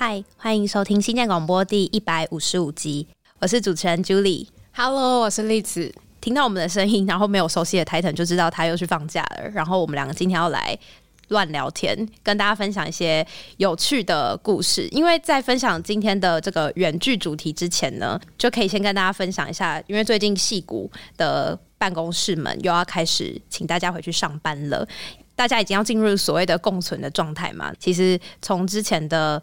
嗨，欢迎收听新建广播第一百五十五集，我是主持人 Julie。Hello，我是栗子。听到我们的声音，然后没有熟悉的 Titan，就知道他又去放假了。然后我们两个今天要来乱聊天，跟大家分享一些有趣的故事。因为在分享今天的这个远距主题之前呢，就可以先跟大家分享一下，因为最近戏谷的办公室们又要开始请大家回去上班了，大家已经要进入所谓的共存的状态嘛。其实从之前的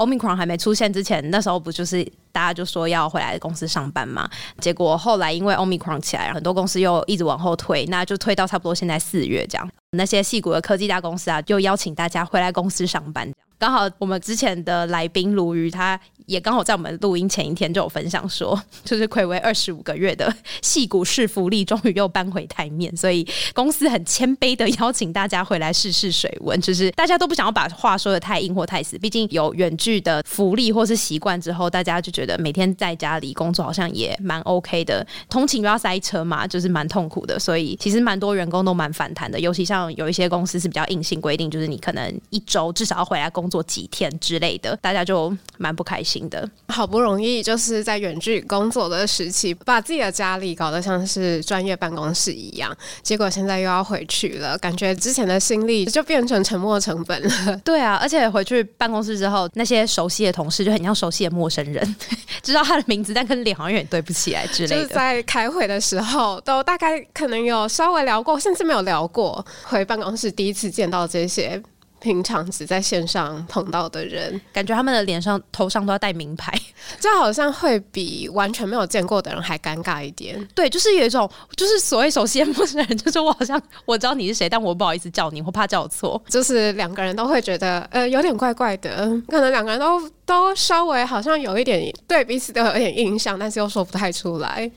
Omicron 还没出现之前，那时候不就是大家就说要回来公司上班嘛？结果后来因为 Omicron 起来，很多公司又一直往后推，那就推到差不多现在四月这样。那些细股的科技大公司啊，就邀请大家回来公司上班。刚好我们之前的来宾鲈鱼，他也刚好在我们录音前一天就有分享说，就是暌违二十五个月的戏股市福利终于又搬回台面，所以公司很谦卑的邀请大家回来试试水温，就是大家都不想要把话说的太硬或太死，毕竟有远距的福利或是习惯之后，大家就觉得每天在家里工作好像也蛮 OK 的，通勤又要塞车嘛，就是蛮痛苦的，所以其实蛮多员工都蛮反弹的，尤其像有一些公司是比较硬性规定，就是你可能一周至少要回来工。作几天之类的，大家就蛮不开心的。好不容易就是在远距工作的时期，把自己的家里搞得像是专业办公室一样，结果现在又要回去了，感觉之前的心力就变成沉没成本了。对啊，而且回去办公室之后，那些熟悉的同事就很像熟悉的陌生人，知道他的名字，但跟脸好像有点对不起来之类的。就是在开会的时候，都大概可能有稍微聊过，甚至没有聊过。回办公室第一次见到这些。平常只在线上碰到的人，感觉他们的脸上、头上都要戴名牌，这好像会比完全没有见过的人还尴尬一点。对，就是有一种，就是所谓熟悉的陌生人，就是我好像我知道你是谁，但我不好意思叫你，我怕叫错。就是两个人都会觉得，呃，有点怪怪的。可能两个人都都稍微好像有一点对彼此都有点印象，但是又说不太出来。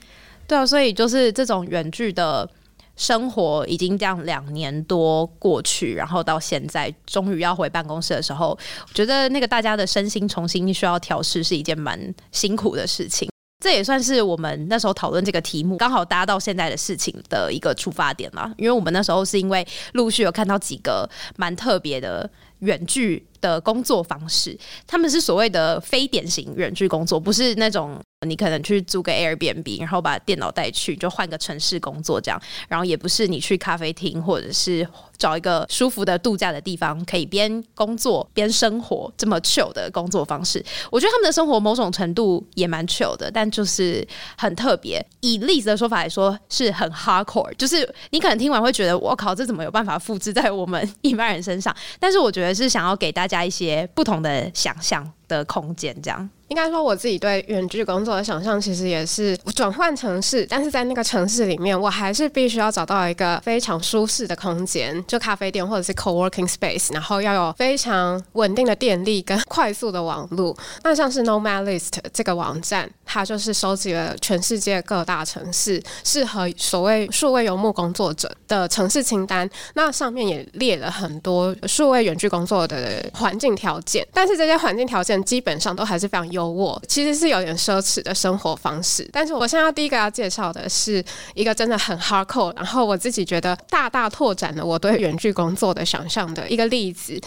对啊，所以就是这种远距的。生活已经这样两年多过去，然后到现在终于要回办公室的时候，我觉得那个大家的身心重新需要调试是一件蛮辛苦的事情。这也算是我们那时候讨论这个题目刚好搭到现在的事情的一个出发点了。因为我们那时候是因为陆续有看到几个蛮特别的远距的工作方式，他们是所谓的非典型远距工作，不是那种。你可能去租个 Airbnb，然后把电脑带去，就换个城市工作这样。然后也不是你去咖啡厅，或者是找一个舒服的度假的地方，可以边工作边生活这么 chill 的工作方式。我觉得他们的生活某种程度也蛮 chill 的，但就是很特别。以例子的说法来说，是很 hardcore，就是你可能听完会觉得，我靠，这怎么有办法复制在我们 一般人身上？但是我觉得是想要给大家一些不同的想象的空间，这样。应该说，我自己对远距工作的想象，其实也是转换城市，但是在那个城市里面，我还是必须要找到一个非常舒适的空间，就咖啡店或者是 co-working space，然后要有非常稳定的电力跟快速的网络。那像是 Nomad List 这个网站，它就是收集了全世界各大城市适合所谓数位游牧工作者的城市清单。那上面也列了很多数位远距工作的环境条件，但是这些环境条件基本上都还是非常优。我其实是有点奢侈的生活方式，但是我现在第一个要介绍的是一个真的很 hardcore，然后我自己觉得大大拓展了我对远距工作的想象的一个例子。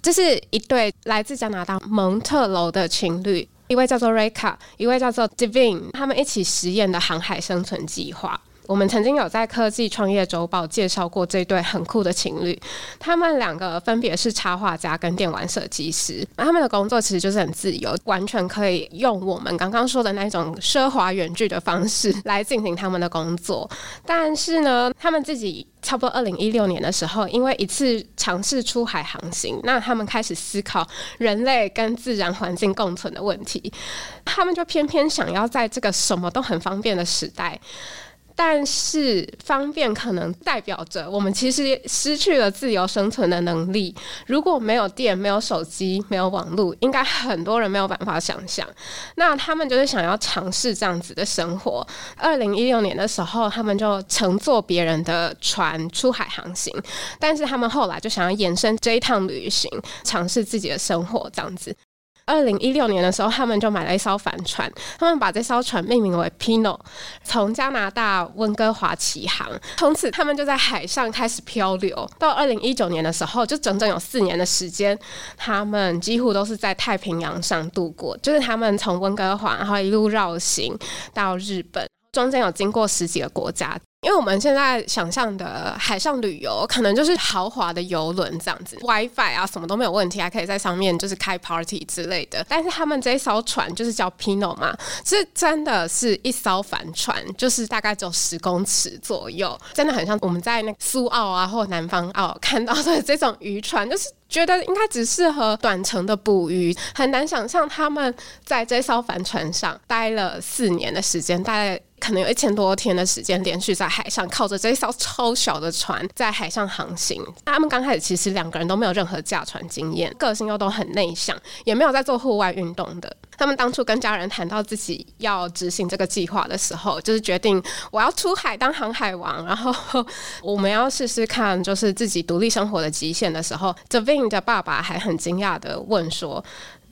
这是一对来自加拿大蒙特楼的情侣，一位叫做 Reka，一位叫做 Divine，他们一起实验的航海生存计划。我们曾经有在科技创业周报介绍过这对很酷的情侣，他们两个分别是插画家跟电玩设计师，他们的工作其实就是很自由，完全可以用我们刚刚说的那种奢华远距的方式来进行他们的工作。但是呢，他们自己差不多二零一六年的时候，因为一次尝试出海航行，那他们开始思考人类跟自然环境共存的问题，他们就偏偏想要在这个什么都很方便的时代。但是方便可能代表着我们其实失去了自由生存的能力。如果没有电、没有手机、没有网络，应该很多人没有办法想象。那他们就是想要尝试这样子的生活。二零一六年的时候，他们就乘坐别人的船出海航行，但是他们后来就想要延伸这一趟旅行，尝试自己的生活这样子。二零一六年的时候，他们就买了一艘帆船，他们把这艘船命名为 Pino，从加拿大温哥华起航，从此他们就在海上开始漂流。到二零一九年的时候，就整整有四年的时间，他们几乎都是在太平洋上度过，就是他们从温哥华，然后一路绕行到日本，中间有经过十几个国家。因为我们现在想象的海上旅游，可能就是豪华的游轮这样子，WiFi 啊什么都没有问题，还可以在上面就是开 party 之类的。但是他们这一艘船就是叫 Pino 嘛，是真的是一艘帆船，就是大概只有十公尺左右，真的很像我们在那个苏澳啊或南方澳看到的这种渔船，就是觉得应该只适合短程的捕鱼，很难想象他们在这艘帆船上待了四年的时间，大概。可能有一千多天的时间，连续在海上靠着这一艘超小的船在海上航行。他们刚开始其实两个人都没有任何驾船经验，个性又都很内向，也没有在做户外运动的。他们当初跟家人谈到自己要执行这个计划的时候，就是决定我要出海当航海王，然后我们要试试看，就是自己独立生活的极限的时候 d e v i n 的爸爸还很惊讶的问说。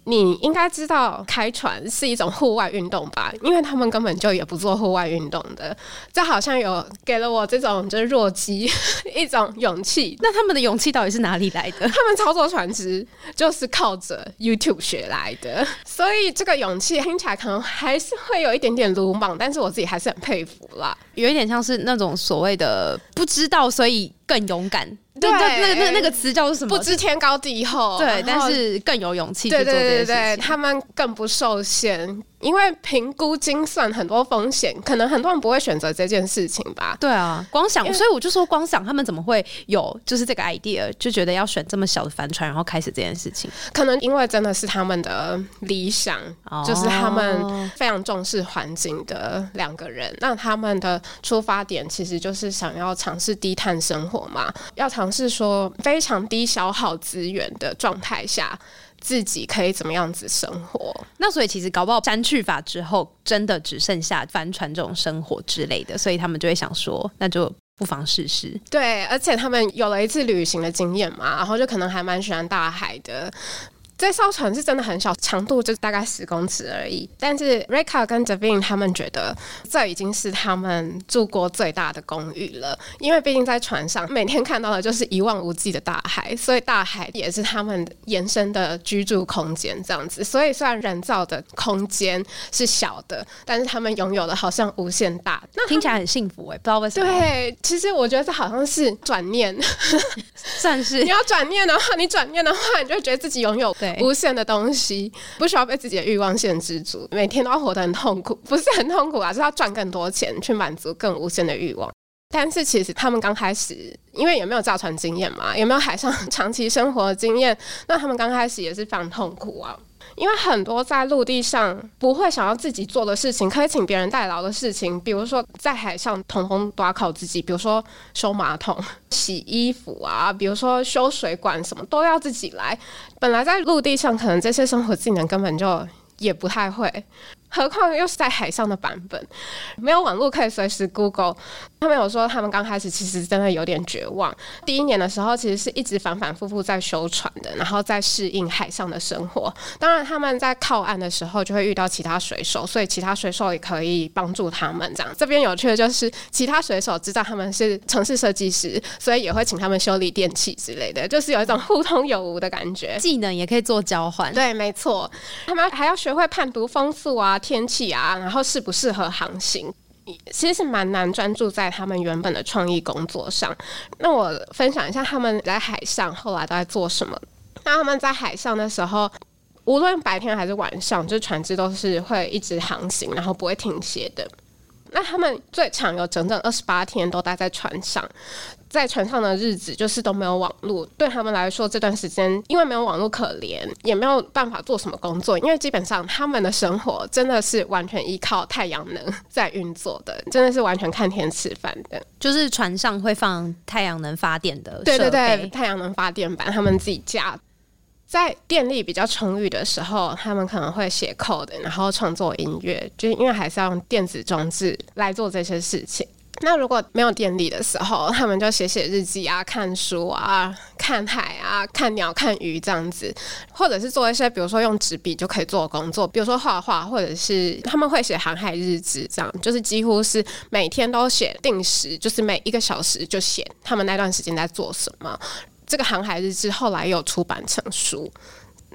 你应该知道开船是一种户外运动吧？因为他们根本就也不做户外运动的，这好像有给了我这种就是弱鸡 一种勇气。那他们的勇气到底是哪里来的？他们操作船只就是靠着 YouTube 学来的，所以这个勇气听起来可能还是会有一点点鲁莽，但是我自己还是很佩服啦，有一点像是那种所谓的不知道，所以更勇敢。对，那那那个词叫做什么？不知天高地厚。对，但是更有勇气去做这件事情。他们更不受限。因为评估精算很多风险，可能很多人不会选择这件事情吧。对啊，光想，所以我就说，光想他们怎么会有就是这个 idea，就觉得要选这么小的帆船，然后开始这件事情。可能因为真的是他们的理想，就是他们非常重视环境的两个人。那他们的出发点其实就是想要尝试低碳生活嘛，要尝试说非常低消耗资源的状态下。自己可以怎么样子生活？那所以其实搞不好删去法之后，真的只剩下帆船这种生活之类的，所以他们就会想说，那就不妨试试。对，而且他们有了一次旅行的经验嘛，然后就可能还蛮喜欢大海的。这艘船是真的很小，长度就大概十公尺而已。但是 Rika 跟 Devin 他们觉得这已经是他们住过最大的公寓了，因为毕竟在船上每天看到的就是一望无际的大海，所以大海也是他们延伸的居住空间这样子。所以虽然人造的空间是小的，但是他们拥有的好像无限大。那听起来很幸福哎，不知道为什么。对，其实我觉得这好像是转念，算是你要转念的话，你转念的话，你就会觉得自己拥有。无限的东西，不需要被自己的欲望限制住，每天都要活得很痛苦，不是很痛苦啊，是要赚更多钱去满足更无限的欲望。但是其实他们刚开始，因为也没有造船经验嘛，也没有海上 长期生活的经验，那他们刚开始也是非常痛苦啊。因为很多在陆地上不会想要自己做的事情，可以请别人代劳的事情，比如说在海上统通都要靠自己，比如说修马桶、洗衣服啊，比如说修水管，什么都要自己来。本来在陆地上，可能这些生活技能根本就也不太会。何况又是在海上的版本，没有网络可以随时 Google。他们有说，他们刚开始其实真的有点绝望。第一年的时候，其实是一直反反复复在修船的，然后在适应海上的生活。当然，他们在靠岸的时候就会遇到其他水手，所以其他水手也可以帮助他们。这样，这边有趣的就是，其他水手知道他们是城市设计师，所以也会请他们修理电器之类的，就是有一种互通有无的感觉。技能也可以做交换。对，没错。他们还要学会判读风速啊。天气啊，然后适不适合航行，其实是蛮难专注在他们原本的创意工作上。那我分享一下他们在海上后来都在做什么。那他们在海上的时候，无论白天还是晚上，就船只都是会一直航行，然后不会停歇的。那他们最长有整整二十八天都待在船上。在船上的日子就是都没有网络，对他们来说这段时间因为没有网络可怜，也没有办法做什么工作，因为基本上他们的生活真的是完全依靠太阳能在运作的，真的是完全看天吃饭的。就是船上会放太阳能发电的，对对对，太阳能发电板他们自己架。在电力比较充裕的时候，他们可能会写 code，然后创作音乐，就是因为还是要用电子装置来做这些事情。那如果没有电力的时候，他们就写写日记啊、看书啊、看海啊、看鸟、看鱼这样子，或者是做一些比如说用纸笔就可以做的工作，比如说画画，或者是他们会写航海日志，这样就是几乎是每天都写定时，就是每一个小时就写他们那段时间在做什么。这个航海日志后来又出版成书。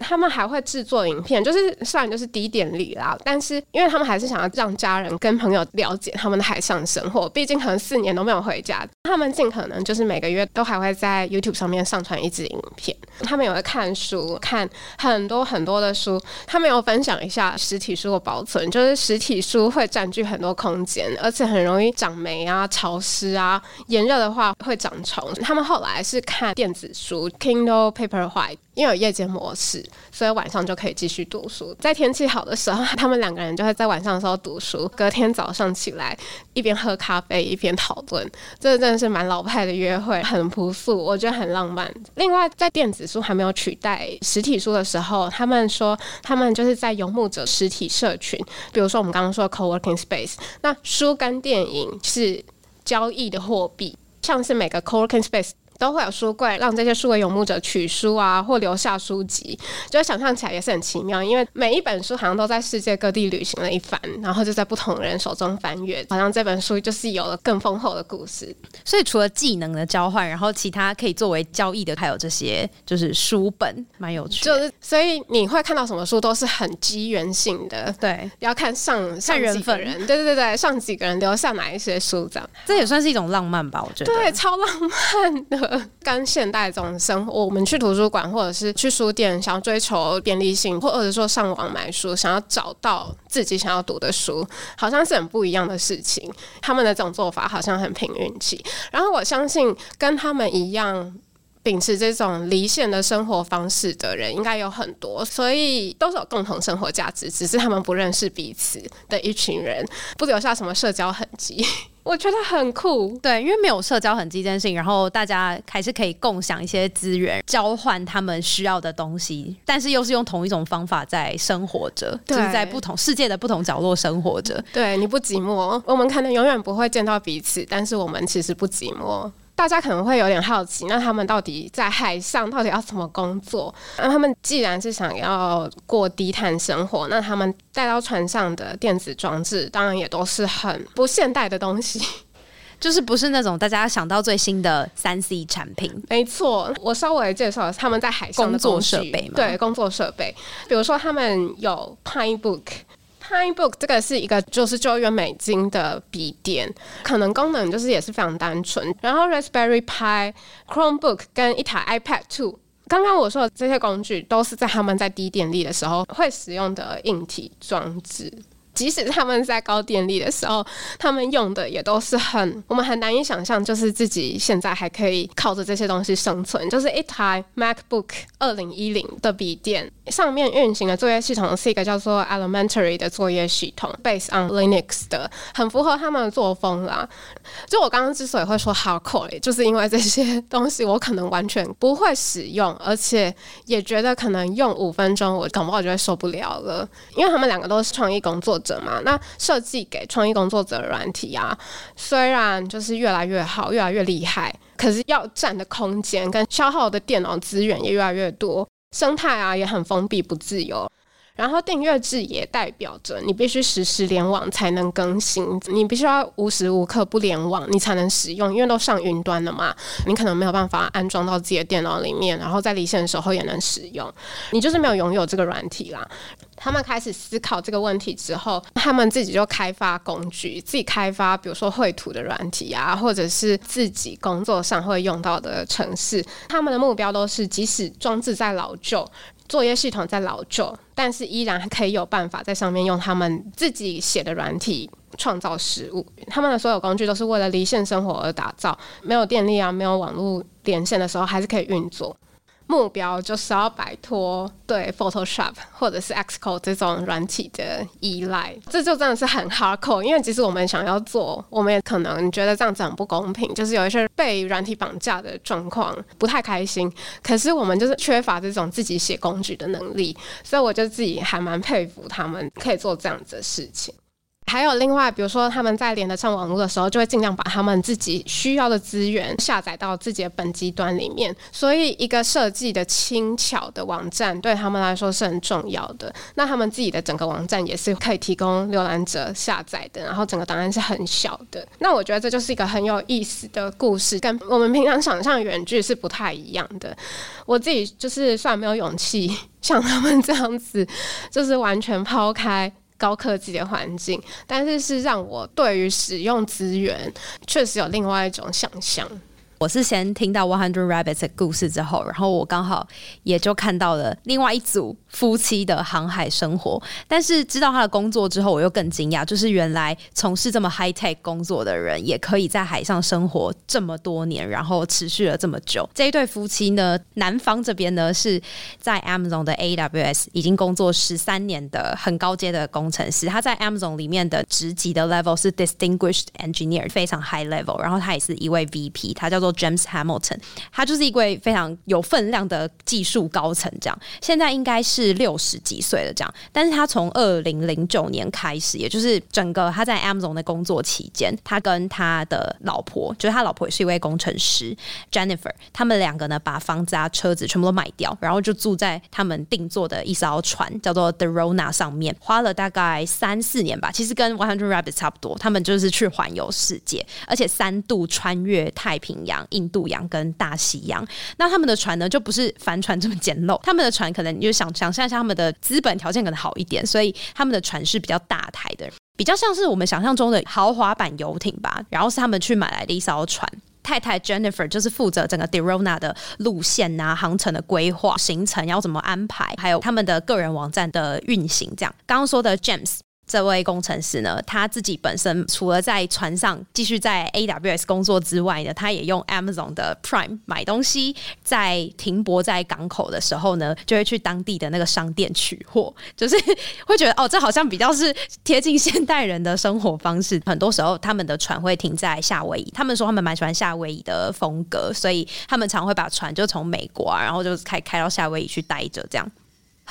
他们还会制作影片，就是虽然就是低点礼啦，但是因为他们还是想要让家人跟朋友了解他们的海上生活，毕竟可能四年都没有回家，他们尽可能就是每个月都还会在 YouTube 上面上传一支影片。他们有会看书，看很多很多的书。他们有分享一下实体书的保存，就是实体书会占据很多空间，而且很容易长霉啊、潮湿啊，炎热的话会长虫。他们后来是看电子书 Kindle Paperwhite。因为有夜间模式，所以晚上就可以继续读书。在天气好的时候，他们两个人就会在晚上的时候读书，隔天早上起来一边喝咖啡一边讨论。这真的是蛮老派的约会，很朴素，我觉得很浪漫。另外，在电子书还没有取代实体书的时候，他们说他们就是在游牧者实体社群，比如说我们刚刚说的 co-working space，那书跟电影是交易的货币，像是每个 co-working space。都会有书柜，让这些数位游牧者取书啊，或留下书籍，就想象起来也是很奇妙。因为每一本书好像都在世界各地旅行了一番，然后就在不同人手中翻阅，好像这本书就是有了更丰厚的故事。所以除了技能的交换，然后其他可以作为交易的，还有这些就是书本，蛮有趣。就是所以你会看到什么书都是很机缘性的，对，要看上上几份人，对对对对，上几个人留下哪一些书这样，这也算是一种浪漫吧？我觉得对，超浪漫的。跟现代这种生活，我们去图书馆或者是去书店，想要追求便利性，或者说上网买书，想要找到自己想要读的书，好像是很不一样的事情。他们的这种做法好像很凭运气。然后我相信跟他们一样秉持这种离线的生活方式的人，应该有很多，所以都是有共同生活价值，只是他们不认识彼此的一群人，不留下什么社交痕迹。我觉得很酷，对，因为没有社交痕迹这件事情，然后大家还是可以共享一些资源，交换他们需要的东西，但是又是用同一种方法在生活着，就是在不同世界的不同角落生活着。对，你不寂寞，我们可能永远不会见到彼此，但是我们其实不寂寞。大家可能会有点好奇，那他们到底在海上到底要怎么工作？那他们既然是想要过低碳生活，那他们带到船上的电子装置，当然也都是很不现代的东西，就是不是那种大家想到最新的三 C 产品。没错，我稍微介绍他们在海上的工作设备，对，工作设备，比如说他们有 Pine Book。PineBook 这个是一个就是九元美金的笔电，可能功能就是也是非常单纯。然后 Raspberry Pi、Chromebook 跟一台 iPad Two，刚刚我说的这些工具都是在他们在低电力的时候会使用的硬体装置。即使他们在高电力的时候，他们用的也都是很我们很难以想象，就是自己现在还可以靠着这些东西生存。就是一台 MacBook 二零一零的笔电，上面运行的作业系统是一个叫做 Elementary 的作业系统，based on Linux 的，很符合他们的作风啦。就我刚刚之所以会说 hardcore，就是因为这些东西我可能完全不会使用，而且也觉得可能用五分钟我搞不好就会受不了了。因为他们两个都是创意工作。者嘛，那设计给创意工作者的软体啊，虽然就是越来越好，越来越厉害，可是要占的空间跟消耗的电脑资源也越来越多，生态啊也很封闭不自由。然后订阅制也代表着你必须实时联网才能更新，你必须要无时无刻不联网，你才能使用，因为都上云端了嘛，你可能没有办法安装到自己的电脑里面，然后在离线的时候也能使用，你就是没有拥有这个软体啦。他们开始思考这个问题之后，他们自己就开发工具，自己开发，比如说绘图的软体啊，或者是自己工作上会用到的程式。他们的目标都是，即使装置在老旧。作业系统在老旧，但是依然可以有办法在上面用他们自己写的软体创造食物。他们的所有工具都是为了离线生活而打造，没有电力啊，没有网络连线的时候还是可以运作。目标就是要摆脱对 Photoshop 或者是 Xcode 这种软体的依赖，这就真的是很 hardcore。因为即使我们想要做，我们也可能觉得这样子很不公平，就是有一些被软体绑架的状况，不太开心。可是我们就是缺乏这种自己写工具的能力，所以我就自己还蛮佩服他们可以做这样子的事情。还有另外，比如说他们在连得上网络的时候，就会尽量把他们自己需要的资源下载到自己的本机端里面。所以，一个设计的轻巧的网站对他们来说是很重要的。那他们自己的整个网站也是可以提供浏览者下载的，然后整个档案是很小的。那我觉得这就是一个很有意思的故事，跟我们平常想象远距是不太一样的。我自己就是算没有勇气像他们这样子，就是完全抛开。高科技的环境，但是是让我对于使用资源确实有另外一种想象。我是先听到 One Hundred Rabbits 的故事之后，然后我刚好也就看到了另外一组夫妻的航海生活。但是知道他的工作之后，我又更惊讶，就是原来从事这么 high tech 工作的人，也可以在海上生活这么多年，然后持续了这么久。这一对夫妻呢，男方这边呢是在 Amazon 的 AWS 已经工作十三年的很高阶的工程师，他在 Amazon 里面的职级的 level 是 Distinguished Engineer，非常 high level。然后他也是一位 VP，他叫做。James Hamilton，他就是一位非常有分量的技术高层，这样现在应该是六十几岁了，这样。但是他从二零零九年开始，也就是整个他在 Amazon 的工作期间，他跟他的老婆，就是他老婆也是一位工程师 Jennifer，他们两个呢把房子啊、车子全部都卖掉，然后就住在他们定做的一艘船，叫做 The Rona 上面，花了大概三四年吧。其实跟 One Hundred Rabbits 差不多，他们就是去环游世界，而且三度穿越太平洋。印度洋跟大西洋，那他们的船呢，就不是帆船这么简陋。他们的船可能你就想想象一下，他们的资本条件可能好一点，所以他们的船是比较大台的，比较像是我们想象中的豪华版游艇吧。然后是他们去买来的一艘船。太太 Jennifer 就是负责整个 Derona 的路线啊、航程的规划、行程要怎么安排，还有他们的个人网站的运行。这样刚刚说的 James。这位工程师呢，他自己本身除了在船上继续在 AWS 工作之外呢，他也用 Amazon 的 Prime 买东西。在停泊在港口的时候呢，就会去当地的那个商店取货，就是会觉得哦，这好像比较是贴近现代人的生活方式。很多时候，他们的船会停在夏威夷，他们说他们蛮喜欢夏威夷的风格，所以他们常会把船就从美国啊，然后就开开到夏威夷去待着这样。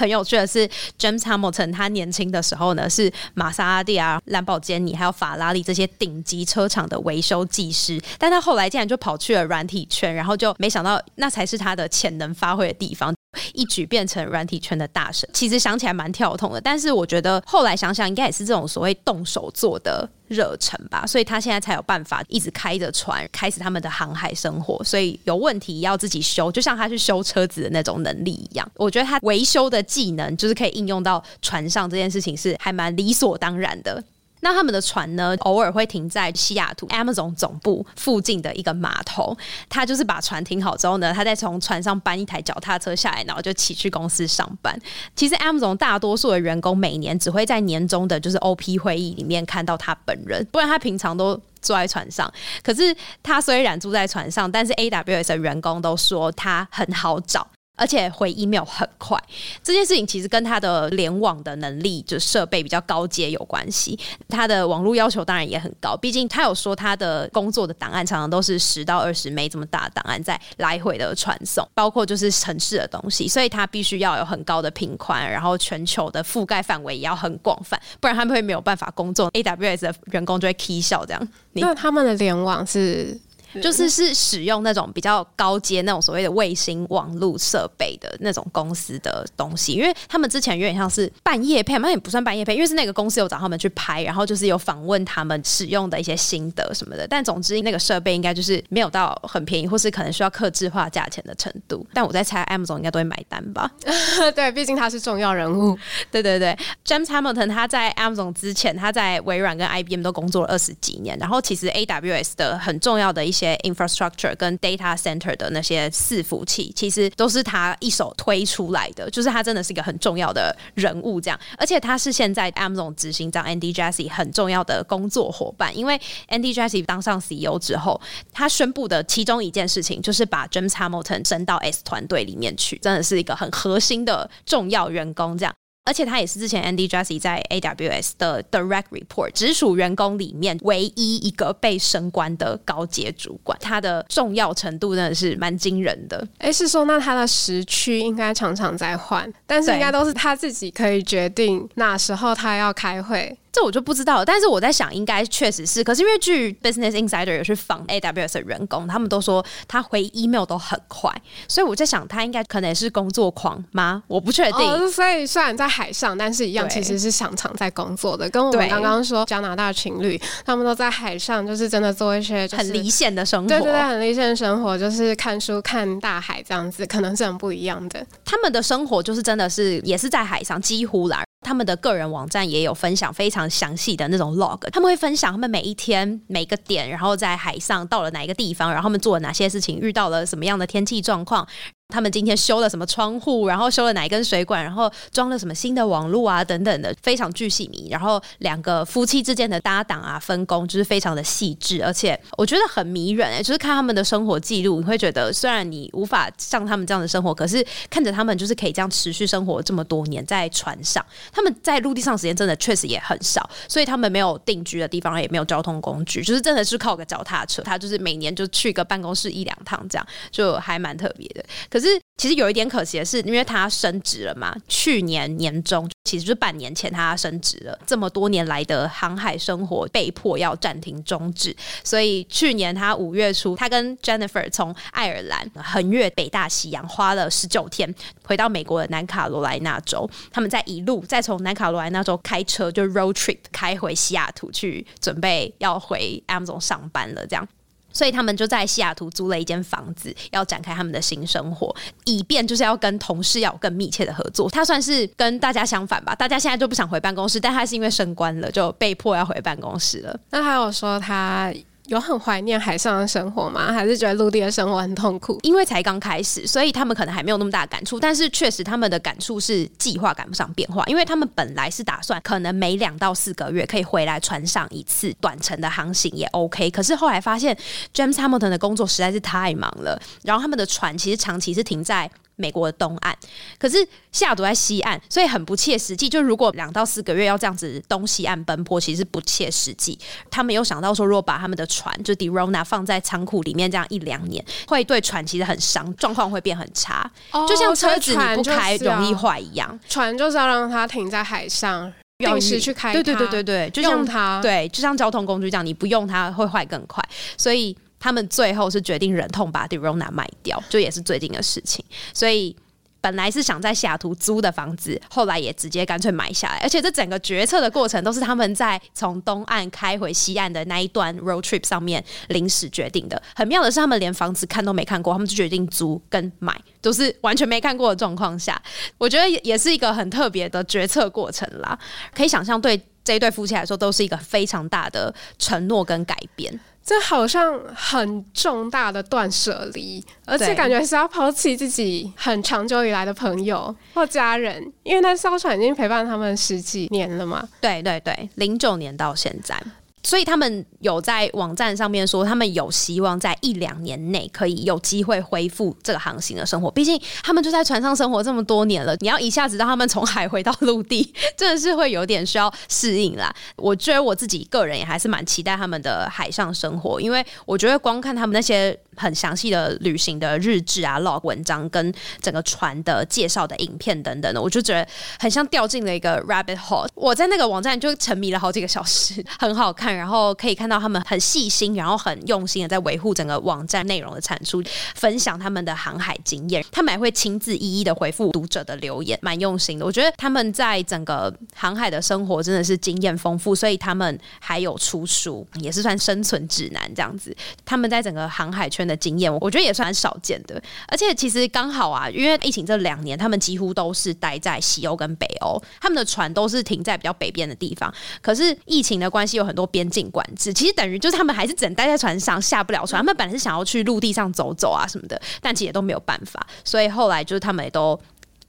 很有趣的是，James Hamilton 他年轻的时候呢，是玛莎拉蒂啊、兰博基尼还有法拉利这些顶级车厂的维修技师，但他后来竟然就跑去了软体圈，然后就没想到那才是他的潜能发挥的地方。一举变成软体圈的大神，其实想起来蛮跳痛的，但是我觉得后来想想，应该也是这种所谓动手做的热忱吧，所以他现在才有办法一直开着船，开始他们的航海生活。所以有问题要自己修，就像他去修车子的那种能力一样。我觉得他维修的技能就是可以应用到船上这件事情，是还蛮理所当然的。那他们的船呢，偶尔会停在西雅图 Amazon 总部附近的一个码头。他就是把船停好之后呢，他再从船上搬一台脚踏车下来，然后就骑去公司上班。其实 Amazon 大多数的员工每年只会在年终的就是 OP 会议里面看到他本人，不然他平常都坐在船上。可是他虽然住在船上，但是 AWS 的员工都说他很好找。而且回 email 很快，这件事情其实跟他的联网的能力，就设备比较高阶有关系。他的网络要求当然也很高，毕竟他有说他的工作的档案常常都是十到二十枚这么大的档案在来回的传送，包括就是城市的东西，所以他必须要有很高的频宽，然后全球的覆盖范围也要很广泛，不然他们会没有办法工作。AWS 的员工就会 k 笑这样。那他们的联网是？就是是使用那种比较高阶那种所谓的卫星网络设备的那种公司的东西，因为他们之前有点像是半夜配，那也不算半夜配，因为是那个公司有找他们去拍，然后就是有访问他们使用的一些心得什么的。但总之那个设备应该就是没有到很便宜，或是可能需要克制化价钱的程度。但我在猜，Amazon 应该都会买单吧？对，毕竟他是重要人物。对对对，James Hamilton 他在 Amazon 之前，他在微软跟 IBM 都工作了二十几年，然后其实 AWS 的很重要的一些。些 infrastructure 跟 data center 的那些伺服器，其实都是他一手推出来的，就是他真的是一个很重要的人物，这样。而且他是现在 Amazon 执行长 Andy Jassy 很重要的工作伙伴，因为 Andy Jassy 当上 CEO 之后，他宣布的其中一件事情就是把 James Hamilton 升到 S 团队里面去，真的是一个很核心的重要员工，这样。而且他也是之前 Andy Jassy 在 AWS 的 Direct Report 直属员工里面唯一一个被升官的高阶主管，他的重要程度真的是蛮惊人的。哎，是说那他的时区应该常常在换，但是应该都是他自己可以决定哪时候他要开会。这我就不知道了。但是我在想，应该确实是。可是因为据 Business Insider 有去访 AWS 的员工，他们都说他回 email 都很快，所以我在想，他应该可能也是工作狂吗？我不确定。哦，所以虽然在海上，但是一样其实是常常在工作的。跟我们刚刚说加拿大情侣，他们都在海上，就是真的做一些很离线的生活。对对对，很离线的生活，就是看书、看大海这样子，可能是很不一样的。他们的生活就是真的是也是在海上，几乎啦。他们的个人网站也有分享非常详细的那种 log，他们会分享他们每一天每个点，然后在海上到了哪一个地方，然后他们做了哪些事情，遇到了什么样的天气状况。他们今天修了什么窗户，然后修了哪一根水管，然后装了什么新的网络啊，等等的，非常巨细靡。然后两个夫妻之间的搭档啊，分工就是非常的细致，而且我觉得很迷人哎，就是看他们的生活记录，你会觉得虽然你无法像他们这样的生活，可是看着他们就是可以这样持续生活这么多年在船上。他们在陆地上时间真的确实也很少，所以他们没有定居的地方，也没有交通工具，就是真的是靠个脚踏车。他就是每年就去个办公室一两趟，这样就还蛮特别的。可可是，其实有一点可惜的是，因为他升职了嘛。去年年中，其实就是半年前他升职了。这么多年来的航海生活被迫要暂停终止，所以去年他五月初，他跟 Jennifer 从爱尔兰横越北大西洋，花了十九天回到美国的南卡罗来纳州。他们在一路再从南卡罗来纳州开车，就 road trip 开回西雅图去，准备要回 Amazon 上班了。这样。所以他们就在西雅图租了一间房子，要展开他们的新生活，以便就是要跟同事要更密切的合作。他算是跟大家相反吧，大家现在就不想回办公室，但他是因为升官了，就被迫要回办公室了。那还有说他。有很怀念海上的生活吗？还是觉得陆地的生活很痛苦？因为才刚开始，所以他们可能还没有那么大的感触。但是确实，他们的感触是计划赶不上变化，因为他们本来是打算可能每两到四个月可以回来船上一次短程的航行也 OK。可是后来发现，James Hamilton 的工作实在是太忙了，然后他们的船其实长期是停在。美国的东岸，可是西雅图在西岸，所以很不切实际。就如果两到四个月要这样子东西岸奔波，其实不切实际。他们有想到说，如果把他们的船就 Derona 放在仓库里面，这样一两年会对船其实很伤，状况会变很差。就像车子你不开容易坏一样，船就是要让它停在海上，定时去开。对对对对对，就像它，对，就像交通工具这样，你不用它会坏更快，所以。他们最后是决定忍痛把 Derona 卖掉，就也是最近的事情。所以本来是想在西雅图租的房子，后来也直接干脆买下来。而且这整个决策的过程都是他们在从东岸开回西岸的那一段 road trip 上面临时决定的。很妙的是，他们连房子看都没看过，他们就决定租跟买，都是完全没看过的状况下。我觉得也是一个很特别的决策过程啦。可以想象，对这一对夫妻来说，都是一个非常大的承诺跟改变。这好像很重大的断舍离，而且感觉是要抛弃自己很长久以来的朋友 或家人，因为那艘船已经陪伴他们十几年了嘛。对对对，零九年到现在。所以他们有在网站上面说，他们有希望在一两年内可以有机会恢复这个航行的生活。毕竟他们就在船上生活这么多年了，你要一下子让他们从海回到陆地，真的是会有点需要适应啦。我觉得我自己个人也还是蛮期待他们的海上生活，因为我觉得光看他们那些。很详细的旅行的日志啊、log 文章跟整个船的介绍的影片等等的，我就觉得很像掉进了一个 rabbit hole。我在那个网站就沉迷了好几个小时，很好看，然后可以看到他们很细心，然后很用心的在维护整个网站内容的产出，分享他们的航海经验。他们还会亲自一一的回复读者的留言，蛮用心的。我觉得他们在整个航海的生活真的是经验丰富，所以他们还有出书，也是算生存指南这样子。他们在整个航海圈。的经验，我觉得也算少见的。而且其实刚好啊，因为疫情这两年，他们几乎都是待在西欧跟北欧，他们的船都是停在比较北边的地方。可是疫情的关系，有很多边境管制，其实等于就是他们还是只能待在船上，下不了船。他们本来是想要去陆地上走走啊什么的，但其实也都没有办法。所以后来就是他们也都。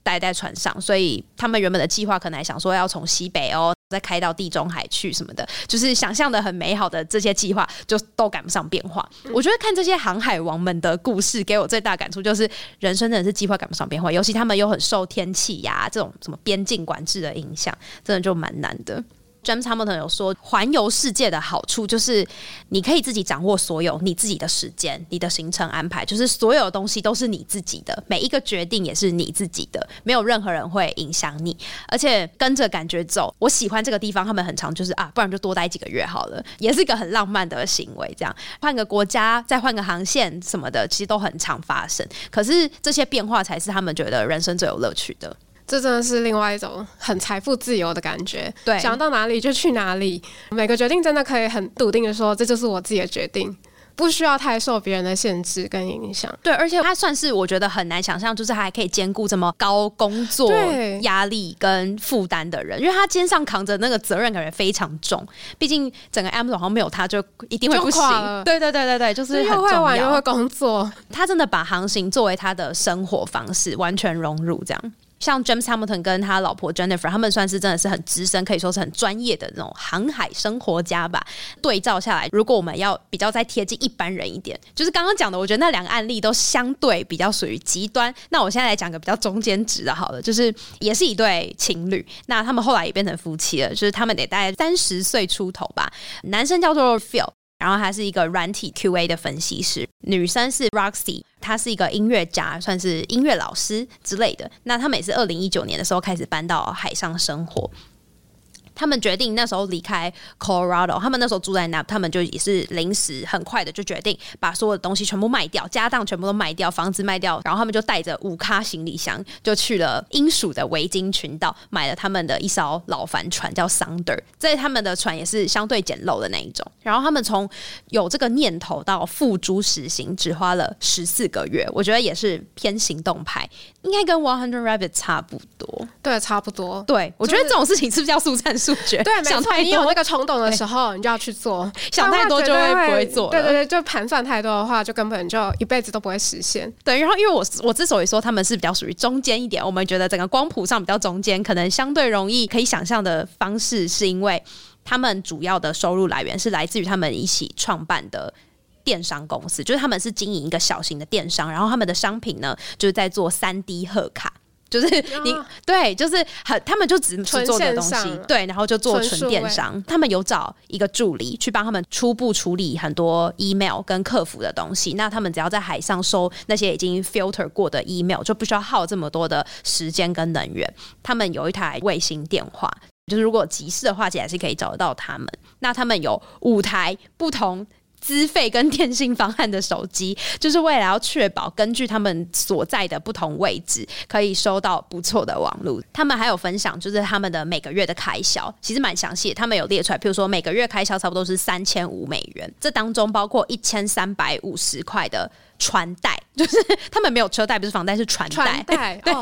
待在船上，所以他们原本的计划可能还想说要从西北哦，再开到地中海去什么的，就是想象的很美好的这些计划，就都赶不上变化。我觉得看这些航海王们的故事，给我最大感触就是，人生真的是计划赶不上变化，尤其他们又很受天气呀这种什么边境管制的影响，真的就蛮难的。James Hamilton 有说，环游世界的好处就是你可以自己掌握所有你自己的时间、你的行程安排，就是所有东西都是你自己的，每一个决定也是你自己的，没有任何人会影响你，而且跟着感觉走。我喜欢这个地方，他们很常就是啊，不然就多待几个月好了，也是一个很浪漫的行为。这样换个国家，再换个航线什么的，其实都很常发生。可是这些变化才是他们觉得人生最有乐趣的。这真的是另外一种很财富自由的感觉。对，想到哪里就去哪里，每个决定真的可以很笃定的说，这就是我自己的决定，不需要太受别人的限制跟影响。对，而且他算是我觉得很难想象，就是他还可以兼顾这么高工作压力跟负担的人，因为他肩上扛着那个责任感觉非常重。毕竟整个 Amazon 好像没有他就一定会不行。对对对对对，就是又会玩又会工作，他真的把航行作为他的生活方式，完全融入这样。像 James Hamilton 跟他老婆 Jennifer，他们算是真的是很资深，可以说是很专业的那种航海生活家吧。对照下来，如果我们要比较再贴近一般人一点，就是刚刚讲的，我觉得那两个案例都相对比较属于极端。那我现在来讲个比较中间值的，好了，就是也是一对情侣，那他们后来也变成夫妻了，就是他们得大概三十岁出头吧。男生叫做 Phil。然后他是一个软体 QA 的分析师，女生是 Roxy，她是一个音乐家，算是音乐老师之类的。那他们也是二零一九年的时候开始搬到海上生活。他们决定那时候离开 Colorado，他们那时候住在那，他们就也是临时很快的就决定把所有的东西全部卖掉，家当全部都卖掉，房子卖掉，然后他们就带着五卡行李箱就去了英属的维京群岛，买了他们的一艘老帆船叫 Thunder，在他们的船也是相对简陋的那一种。然后他们从有这个念头到付诸实行，只花了十四个月，我觉得也是偏行动派，应该跟 One Hundred Rabbit 差不多。对，差不多。对，我觉得这种事情是不是叫速战？对，想太多。你有那个冲动的时候，你就要去做；想太多就会不会做。对对对，就盘算太多的话，就根本就一辈子都不会实现。对，然后因为我我之所以说他们是比较属于中间一点，我们觉得整个光谱上比较中间，可能相对容易可以想象的方式，是因为他们主要的收入来源是来自于他们一起创办的电商公司，就是他们是经营一个小型的电商，然后他们的商品呢，就是在做三 D 贺卡。就是你对，就是很，他们就只只做的东西，对，然后就做纯电商。他们有找一个助理去帮他们初步处理很多 email 跟客服的东西。那他们只要在海上收那些已经 filter 过的 email，就不需要耗这么多的时间跟能源。他们有一台卫星电话，就是如果急事的话，其实还是可以找得到他们。那他们有五台不同。资费跟电信方案的手机，就是为了要确保根据他们所在的不同位置，可以收到不错的网络。他们还有分享，就是他们的每个月的开销，其实蛮详细的。他们有列出来，譬如说每个月开销差不多是三千五美元，这当中包括一千三百五十块的。船贷 就是他们没有车贷，不是房贷，是船贷。对，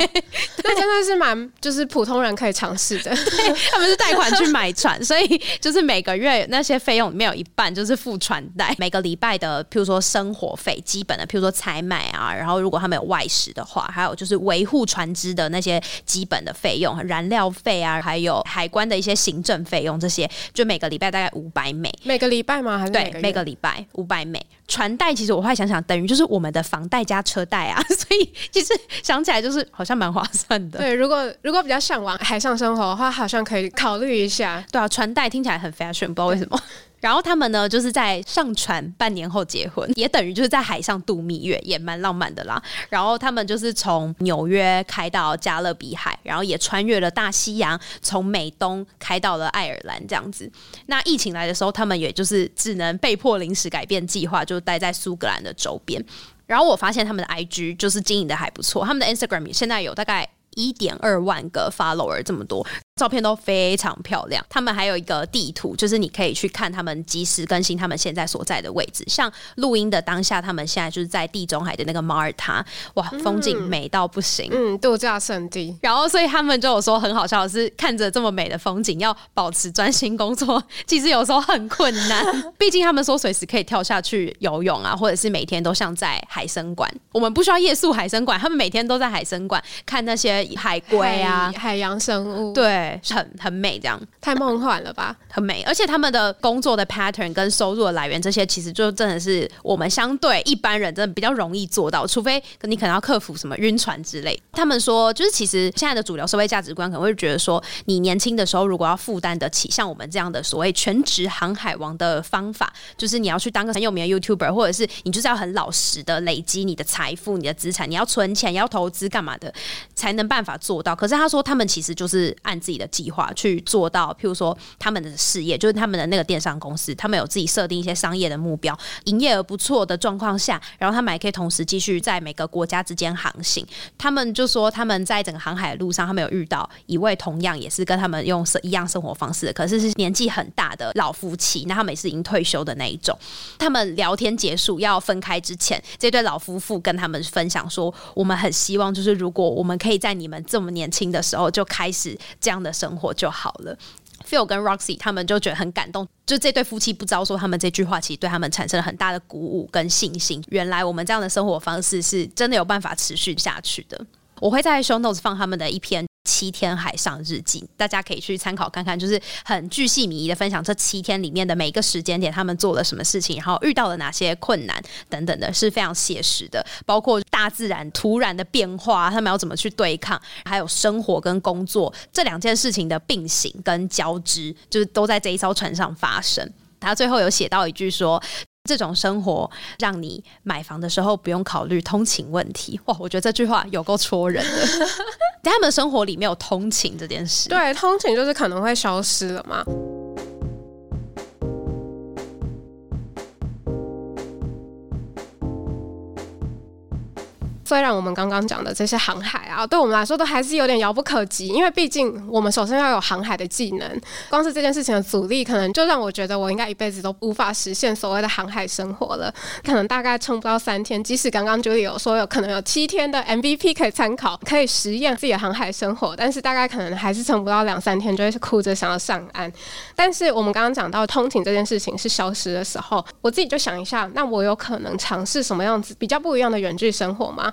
那真的是蛮就是普通人可以尝试的。他们是贷款去买船，所以就是每个月那些费用里面有一半就是付船贷。每个礼拜的，譬如说生活费，基本的，譬如说采买啊，然后如果他们有外食的话，还有就是维护船只的那些基本的费用，燃料费啊，还有海关的一些行政费用，这些就每个礼拜大概五百美。每个礼拜吗？还是对每个礼拜五百美？船贷其实我会想想，等于就是我们的房贷加车贷啊，所以其实想起来就是好像蛮划算的。对，如果如果比较向往海上生活的话，好像可以考虑一下。对啊，船贷听起来很 fashion，不知道为什么。然后他们呢，就是在上船半年后结婚，也等于就是在海上度蜜月，也蛮浪漫的啦。然后他们就是从纽约开到加勒比海，然后也穿越了大西洋，从美东开到了爱尔兰这样子。那疫情来的时候，他们也就是只能被迫临时改变计划，就待在苏格兰的周边。然后我发现他们的 IG 就是经营的还不错，他们的 Instagram 现在有大概一点二万个 follower 这么多。照片都非常漂亮，他们还有一个地图，就是你可以去看他们及时更新他们现在所在的位置。像录音的当下，他们现在就是在地中海的那个马耳他，哇，风景美到不行，嗯，度假胜地。然后，所以他们就有说很好笑的是，看着这么美的风景，要保持专心工作，其实有时候很困难。毕竟他们说随时可以跳下去游泳啊，或者是每天都像在海参馆。我们不需要夜宿海参馆，他们每天都在海参馆看那些海龟啊，海洋生物。对。觉很很美，这样太梦幻了吧？很美，而且他们的工作的 pattern 跟收入的来源，这些其实就真的是我们相对一般人真的比较容易做到，除非你可能要克服什么晕船之类。他们说，就是其实现在的主流社会价值观可能会觉得说，你年轻的时候如果要负担得起像我们这样的所谓全职航海王的方法，就是你要去当个很有名的 YouTuber，或者是你就是要很老实的累积你的财富、你的资产，你要存钱、要投资干嘛的，才能办法做到。可是他说，他们其实就是按自己自己的计划去做到，譬如说他们的事业，就是他们的那个电商公司，他们有自己设定一些商业的目标，营业额不错的状况下，然后他们还可以同时继续在每个国家之间航行。他们就说他们在整个航海的路上，他们有遇到一位同样也是跟他们用一样生活方式的，可是是年纪很大的老夫妻，那他们也是已经退休的那一种。他们聊天结束要分开之前，这对老夫妇跟他们分享说：“我们很希望，就是如果我们可以在你们这么年轻的时候就开始这样的生活就好了。” Phil 跟 Roxy 他们就觉得很感动，就这对夫妻不招说他们这句话其实对他们产生了很大的鼓舞跟信心。原来我们这样的生活方式是真的有办法持续下去的。我会在 Show Notes 放他们的一篇。七天海上日记，大家可以去参考看看，就是很巨细靡遗的分享这七天里面的每一个时间点，他们做了什么事情，然后遇到了哪些困难等等的，是非常写实的。包括大自然突然的变化，他们要怎么去对抗，还有生活跟工作这两件事情的并行跟交织，就是都在这一艘船上发生。他最后有写到一句说。这种生活让你买房的时候不用考虑通勤问题，哇！我觉得这句话有够戳人的。在他们生活里没有通勤这件事，对，通勤就是可能会消失了嘛。虽然我们刚刚讲的这些航海啊，对我们来说都还是有点遥不可及，因为毕竟我们首先要有航海的技能，光是这件事情的阻力，可能就让我觉得我应该一辈子都无法实现所谓的航海生活了。可能大概撑不到三天，即使刚刚 Julie 有说有可能有七天的 MVP 可以参考，可以实验自己的航海生活，但是大概可能还是撑不到两三天，就会哭着想要上岸。但是我们刚刚讲到通勤这件事情是消失的时候，我自己就想一下，那我有可能尝试什么样子比较不一样的远距生活吗？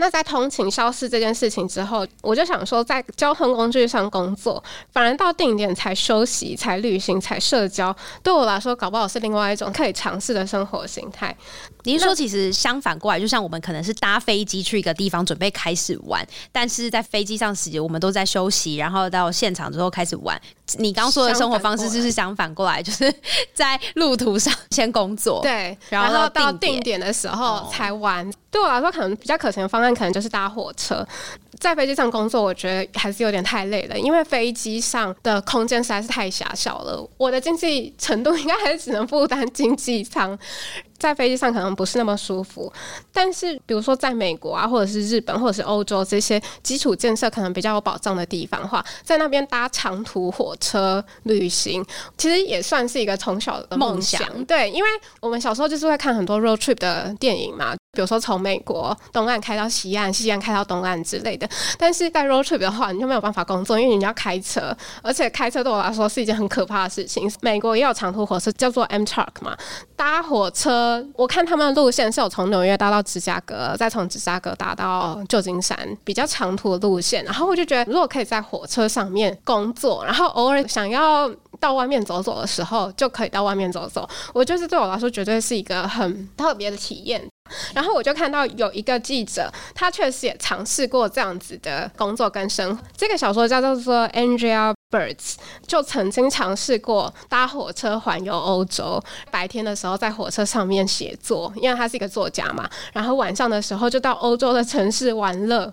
那在通勤消失这件事情之后，我就想说，在交通工具上工作，反而到定点才休息、才旅行、才社交，对我来说，搞不好是另外一种可以尝试的生活形态。你是说，其实相反过来，就像我们可能是搭飞机去一个地方准备开始玩，但是在飞机上时，我们都在休息，然后到现场之后开始玩。你刚说的生活方式就是相反过来，就是 在路途上先工作，对，然后到定点的时候才玩。对我来说，可能比较可行的方案，可能就是搭火车。在飞机上工作，我觉得还是有点太累了，因为飞机上的空间实在是太狭小了。我的经济程度应该还是只能负担经济舱。在飞机上可能不是那么舒服，但是比如说在美国啊，或者是日本，或者是欧洲这些基础建设可能比较有保障的地方的话，在那边搭长途火车旅行，其实也算是一个从小的梦想。对，因为我们小时候就是会看很多 road trip 的电影嘛，比如说从美国东岸开到西岸，西岸开到东岸之类的。但是在 road trip 的话，你就没有办法工作，因为你要开车，而且开车对我来说是一件很可怕的事情。美国也有长途火车，叫做 Amtrak 嘛，搭火车。我看他们的路线是有从纽约搭到芝加哥，再从芝加哥搭到旧金山，比较长途的路线。然后我就觉得，如果可以在火车上面工作，然后偶尔想要到外面走走的时候，就可以到外面走走。我就是对我来说，绝对是一个很特别的体验。然后我就看到有一个记者，他确实也尝试过这样子的工作跟生活。这个小说家叫做 Andrea Birds，就曾经尝试过搭火车环游欧洲。白天的时候在火车上面写作，因为他是一个作家嘛。然后晚上的时候就到欧洲的城市玩乐。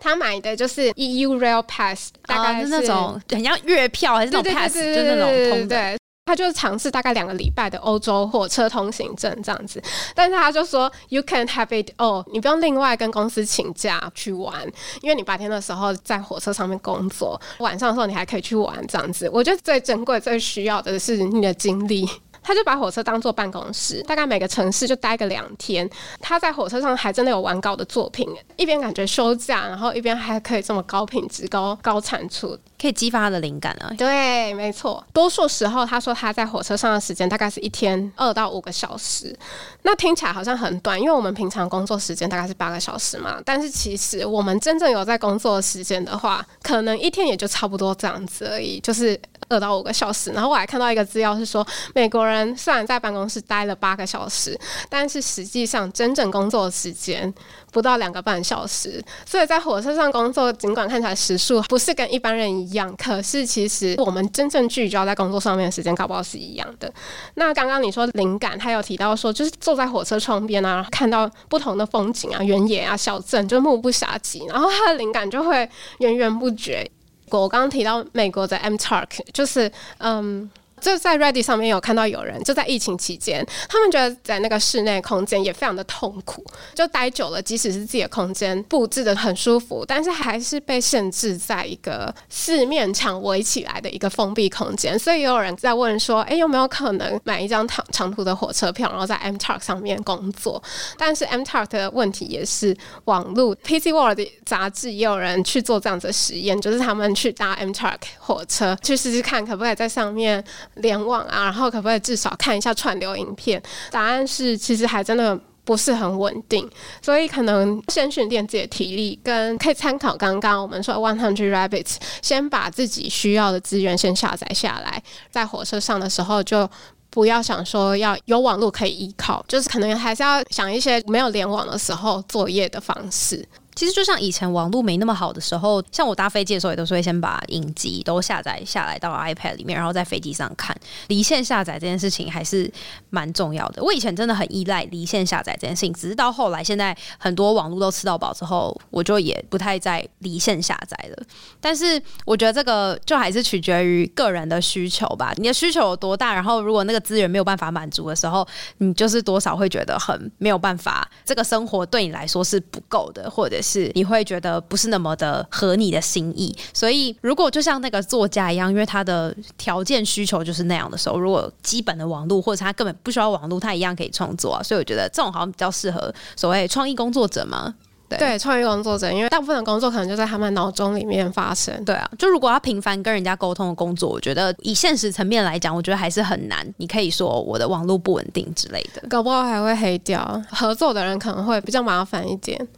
他买的就是 EU Rail Pass，大概是那种很像月票还是那种 pass，就是那种通的。他就是尝试大概两个礼拜的欧洲火车通行证这样子，但是他就说 You can have it all，你不用另外跟公司请假去玩，因为你白天的时候在火车上面工作，晚上的时候你还可以去玩这样子。我觉得最珍贵、最需要的是你的精力。他就把火车当做办公室，大概每个城市就待个两天。他在火车上还真的有完稿的作品，一边感觉休假，然后一边还可以这么高品质、高高产出。可以激发他的灵感啊。对，没错。多数时候，他说他在火车上的时间大概是一天二到五个小时，那听起来好像很短，因为我们平常工作时间大概是八个小时嘛。但是其实我们真正有在工作时间的话，可能一天也就差不多这样子而已，就是二到五个小时。然后我还看到一个资料是说，美国人虽然在办公室待了八个小时，但是实际上真正工作的时间不到两个半小时。所以在火车上工作，尽管看起来时数不是跟一般人一样，可是其实我们真正聚焦在工作上面的时间，搞不好是一样的。那刚刚你说灵感，他有提到说，就是坐在火车窗边啊，看到不同的风景啊，原野啊，小镇，就目不暇接，然后他的灵感就会源源不绝。我刚刚提到美国的 M Talk，就是嗯。就在 Ready 上面有看到有人就在疫情期间，他们觉得在那个室内空间也非常的痛苦，就待久了，即使是自己的空间布置的很舒服，但是还是被限制在一个四面墙围起来的一个封闭空间。所以也有人在问说，哎，有没有可能买一张长长途的火车票，然后在 M Talk 上面工作？但是 M Talk 的问题也是网络，PC World 杂志也有人去做这样子的实验，就是他们去搭 M Talk 火车去试试看，可不可以在上面。联网啊，然后可不可以至少看一下串流影片？答案是，其实还真的不是很稳定，所以可能先训练自己的体力，跟可以参考刚刚我们说 One Hundred Rabbits，先把自己需要的资源先下载下来，在火车上的时候就不要想说要有网络可以依靠，就是可能还是要想一些没有联网的时候作业的方式。其实就像以前网络没那么好的时候，像我搭飞机的时候，也都是会先把影集都下载下来到 iPad 里面，然后在飞机上看。离线下载这件事情还是蛮重要的。我以前真的很依赖离线下载这件事情，只是到后来现在很多网络都吃到饱之后，我就也不太在离线下载了。但是我觉得这个就还是取决于个人的需求吧。你的需求有多大，然后如果那个资源没有办法满足的时候，你就是多少会觉得很没有办法，这个生活对你来说是不够的，或者。是你会觉得不是那么的合你的心意，所以如果就像那个作家一样，因为他的条件需求就是那样的时候，如果基本的网络或者他根本不需要网络，他一样可以创作啊。所以我觉得这种好像比较适合所谓创意工作者嘛。对，创意工作者，因为大部分的工作可能就在他们脑中里面发生。对啊，就如果要频繁跟人家沟通的工作，我觉得以现实层面来讲，我觉得还是很难。你可以说我的网络不稳定之类的，搞不好还会黑掉。合作的人可能会比较麻烦一点。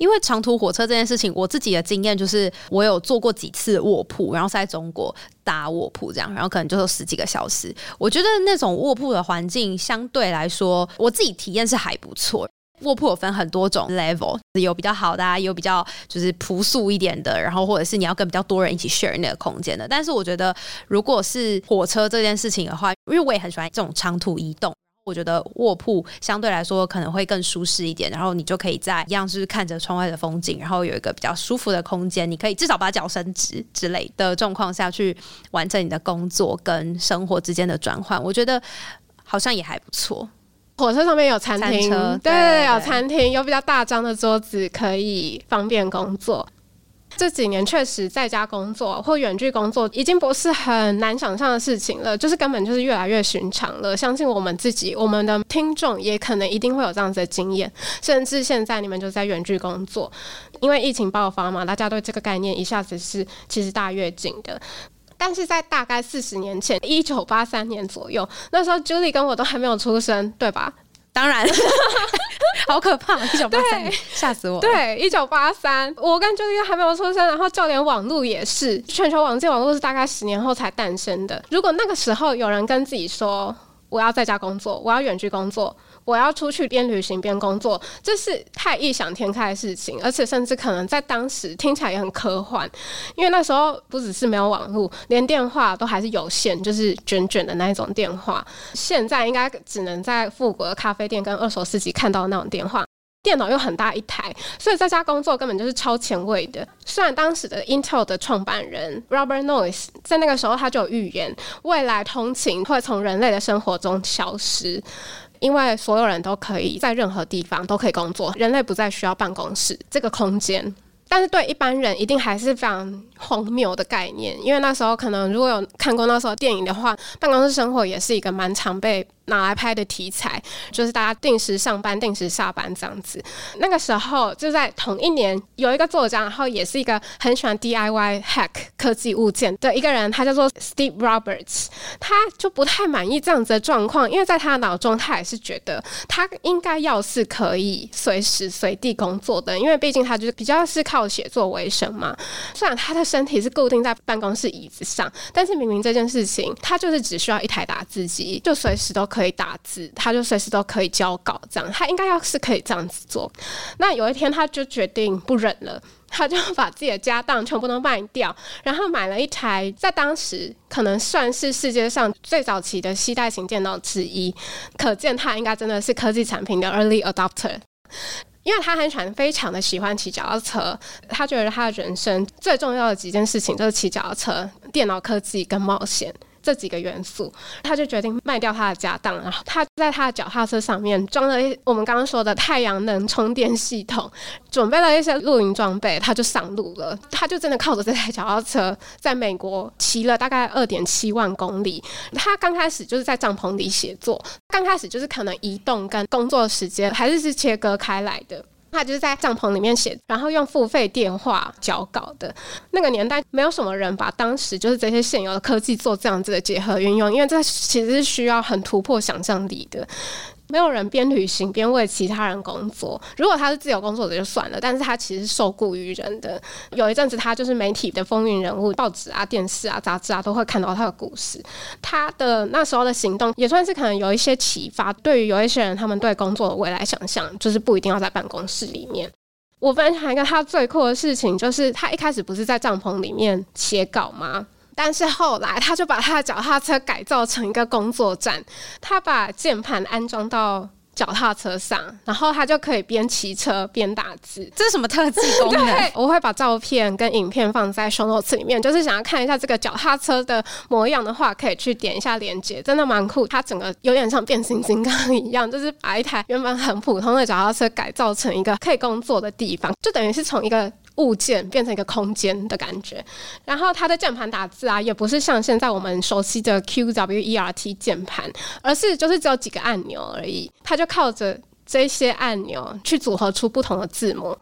因为长途火车这件事情，我自己的经验就是，我有坐过几次卧铺，然后在中国搭卧铺这样，然后可能就是十几个小时。我觉得那种卧铺的环境相对来说，我自己体验是还不错。卧铺有分很多种 level，有比较好的，有比较就是朴素一点的，然后或者是你要跟比较多人一起 share 那个空间的。但是我觉得，如果是火车这件事情的话，因为我也很喜欢这种长途移动。我觉得卧铺相对来说可能会更舒适一点，然后你就可以在一样是看着窗外的风景，然后有一个比较舒服的空间，你可以至少把脚伸直之类的状况下去完成你的工作跟生活之间的转换。我觉得好像也还不错。火车上面有餐厅，对，有餐厅，有比较大张的桌子，可以方便工作。这几年确实在家工作或远距工作已经不是很难想象的事情了，就是根本就是越来越寻常了。相信我们自己，我们的听众也可能一定会有这样子的经验，甚至现在你们就在远距工作，因为疫情爆发嘛，大家对这个概念一下子是其实大跃进的。但是在大概四十年前，一九八三年左右，那时候 Julie 跟我都还没有出生，对吧？当然，好可怕！一九八三，吓死我！对，一九八三，我跟周一还没有出生，然后就连网络也是，全球网际网络是大概十年后才诞生的。如果那个时候有人跟自己说，我要在家工作，我要远距工作。我要出去边旅行边工作，这是太异想天开的事情，而且甚至可能在当时听起来也很科幻，因为那时候不只是没有网络，连电话都还是有线，就是卷卷的那一种电话。现在应该只能在富国的咖啡店跟二手市集看到那种电话。电脑又很大一台，所以在家工作根本就是超前卫的。虽然当时的 Intel 的创办人 Robert Noyce 在那个时候他就有预言，未来通勤会从人类的生活中消失。因为所有人都可以在任何地方都可以工作，人类不再需要办公室这个空间。但是对一般人一定还是非常荒谬的概念，因为那时候可能如果有看过那时候电影的话，办公室生活也是一个蛮常被拿来拍的题材，就是大家定时上班、定时下班这样子。那个时候就在同一年，有一个作家，然后也是一个很喜欢 DIY hack 科技物件的一个人，他叫做 Steve Roberts，他就不太满意这样子的状况，因为在他的脑中，他也是觉得他应该要是可以随时随地工作的，因为毕竟他就是比较是靠写作为生嘛。虽然他的身体是固定在办公室椅子上，但是明明这件事情，他就是只需要一台打字机，就随时都可可以打字，他就随时都可以交稿，这样他应该要是可以这样子做。那有一天，他就决定不忍了。他就把自己的家当全部都卖掉，然后买了一台在当时可能算是世界上最早期的携带型电脑之一，可见他应该真的是科技产品的 early adopter。因为他很喜欢，非常的喜欢骑脚踏车，他觉得他的人生最重要的几件事情就是骑脚踏车、电脑科技跟冒险。这几个元素，他就决定卖掉他的家当，然后他在他的脚踏车上面装了我们刚刚说的太阳能充电系统，准备了一些露营装备，他就上路了。他就真的靠着这台脚踏车，在美国骑了大概二点七万公里。他刚开始就是在帐篷里写作，刚开始就是可能移动跟工作时间还是是切割开来的。他就是在帐篷里面写，然后用付费电话交稿的。那个年代，没有什么人把当时就是这些现有的科技做这样子的结合运用，因为这其实是需要很突破想象力的。没有人边旅行边为其他人工作。如果他是自由工作者就算了，但是他其实受雇于人的。有一阵子，他就是媒体的风云人物，报纸啊、电视啊、杂志啊都会看到他的故事。他的那时候的行动也算是可能有一些启发，对于有一些人，他们对工作的未来想象，就是不一定要在办公室里面。我分享一个他最酷的事情，就是他一开始不是在帐篷里面写稿吗？但是后来，他就把他的脚踏车改造成一个工作站，他把键盘安装到脚踏车上，然后他就可以边骑车边打字。这是什么特技功能？我会把照片跟影片放在 show notes 里面，就是想要看一下这个脚踏车的模样的话，可以去点一下链接，真的蛮酷。它整个有点像变形金刚一样，就是把一台原本很普通的脚踏车改造成一个可以工作的地方，就等于是从一个。物件变成一个空间的感觉，然后它的键盘打字啊，也不是像现在我们熟悉的 Q W E R T 键盘，而是就是只有几个按钮而已，它就靠着这些按钮去组合出不同的字母。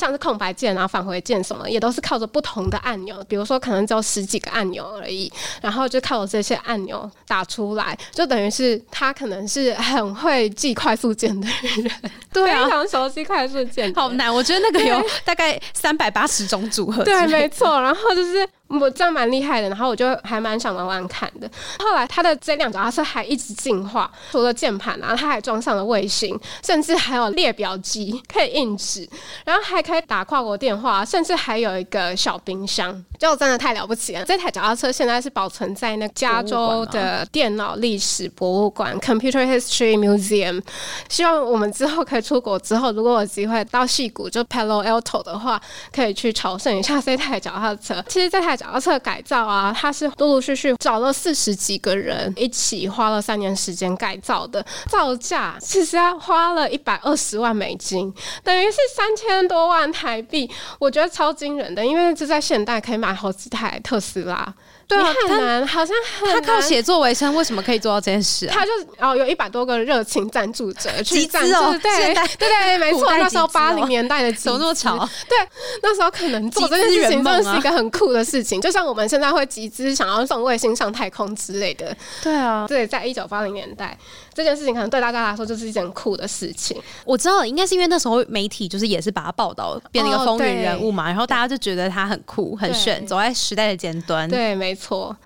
像是空白键啊、返回键什么，也都是靠着不同的按钮，比如说可能只有十几个按钮而已，然后就靠着这些按钮打出来，就等于是他可能是很会记快速键的人，对啊，非常熟悉快速键，好难，我觉得那个有大概三百八十种组合，对，没错，然后就是。我这样蛮厉害的，然后我就还蛮想玩玩看的。后来他的这辆脚踏车还一直进化，除了键盘啊，他还装上了卫星，甚至还有列表机可以印纸，然后还可以打跨国电话，甚至还有一个小冰箱，就真的太了不起了。这台脚踏车现在是保存在那加州的电脑历史博物馆 （Computer History Museum）。希望我们之后可以出国之后，如果有机会到戏谷就 Palo Alto 的话，可以去朝圣一下这台脚踏车。其实这台。脚踏车改造啊，他是陆陆续续找了四十几个人一起花了三年时间改造的，造价其实他花了一百二十万美金，等于是三千多万台币，我觉得超惊人的，因为这在现代可以买好几台特斯拉。对啊，很难，好像他靠写作为生，为什么可以做到这件事？他就哦，有一百多个热情赞助者 去赞助，对对对，没错，那时候八零年代的怎么那么巧？对，那时候可能做这件事情真的是一个很酷的事情，就像我们现在会集资想要送卫星上太空之类的。对啊，对，在一九八零年代，这件事情可能对大家来说就是一件酷的事情。我知道，应该是因为那时候媒体就是也是把它报道变成一个风云人物嘛，然后大家就觉得他很酷、很炫，走在时代的尖端。对，没没错。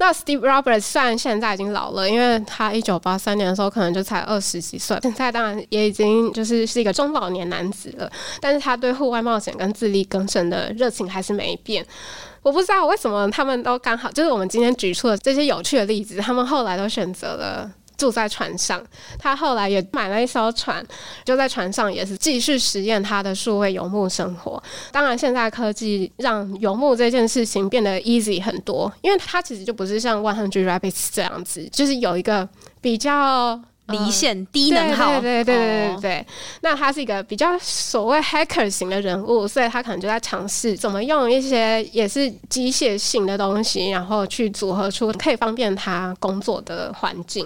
那 Steve Roberts 虽然现在已经老了，因为他一九八三年的时候可能就才二十几岁，现在当然也已经就是是一个中老年男子了。但是他对户外冒险跟自力更生的热情还是没变。我不知道为什么他们都刚好，就是我们今天举出的这些有趣的例子，他们后来都选择了。住在船上，他后来也买了一艘船，就在船上也是继续实验他的数位游牧生活。当然，现在科技让游牧这件事情变得 easy 很多，因为它其实就不是像 One Hundred Rabbits 这样子，就是有一个比较离线低能耗。对对对对对对。那他是一个比较所谓 hacker 型的人物，所以他可能就在尝试怎么用一些也是机械性的东西，然后去组合出可以方便他工作的环境。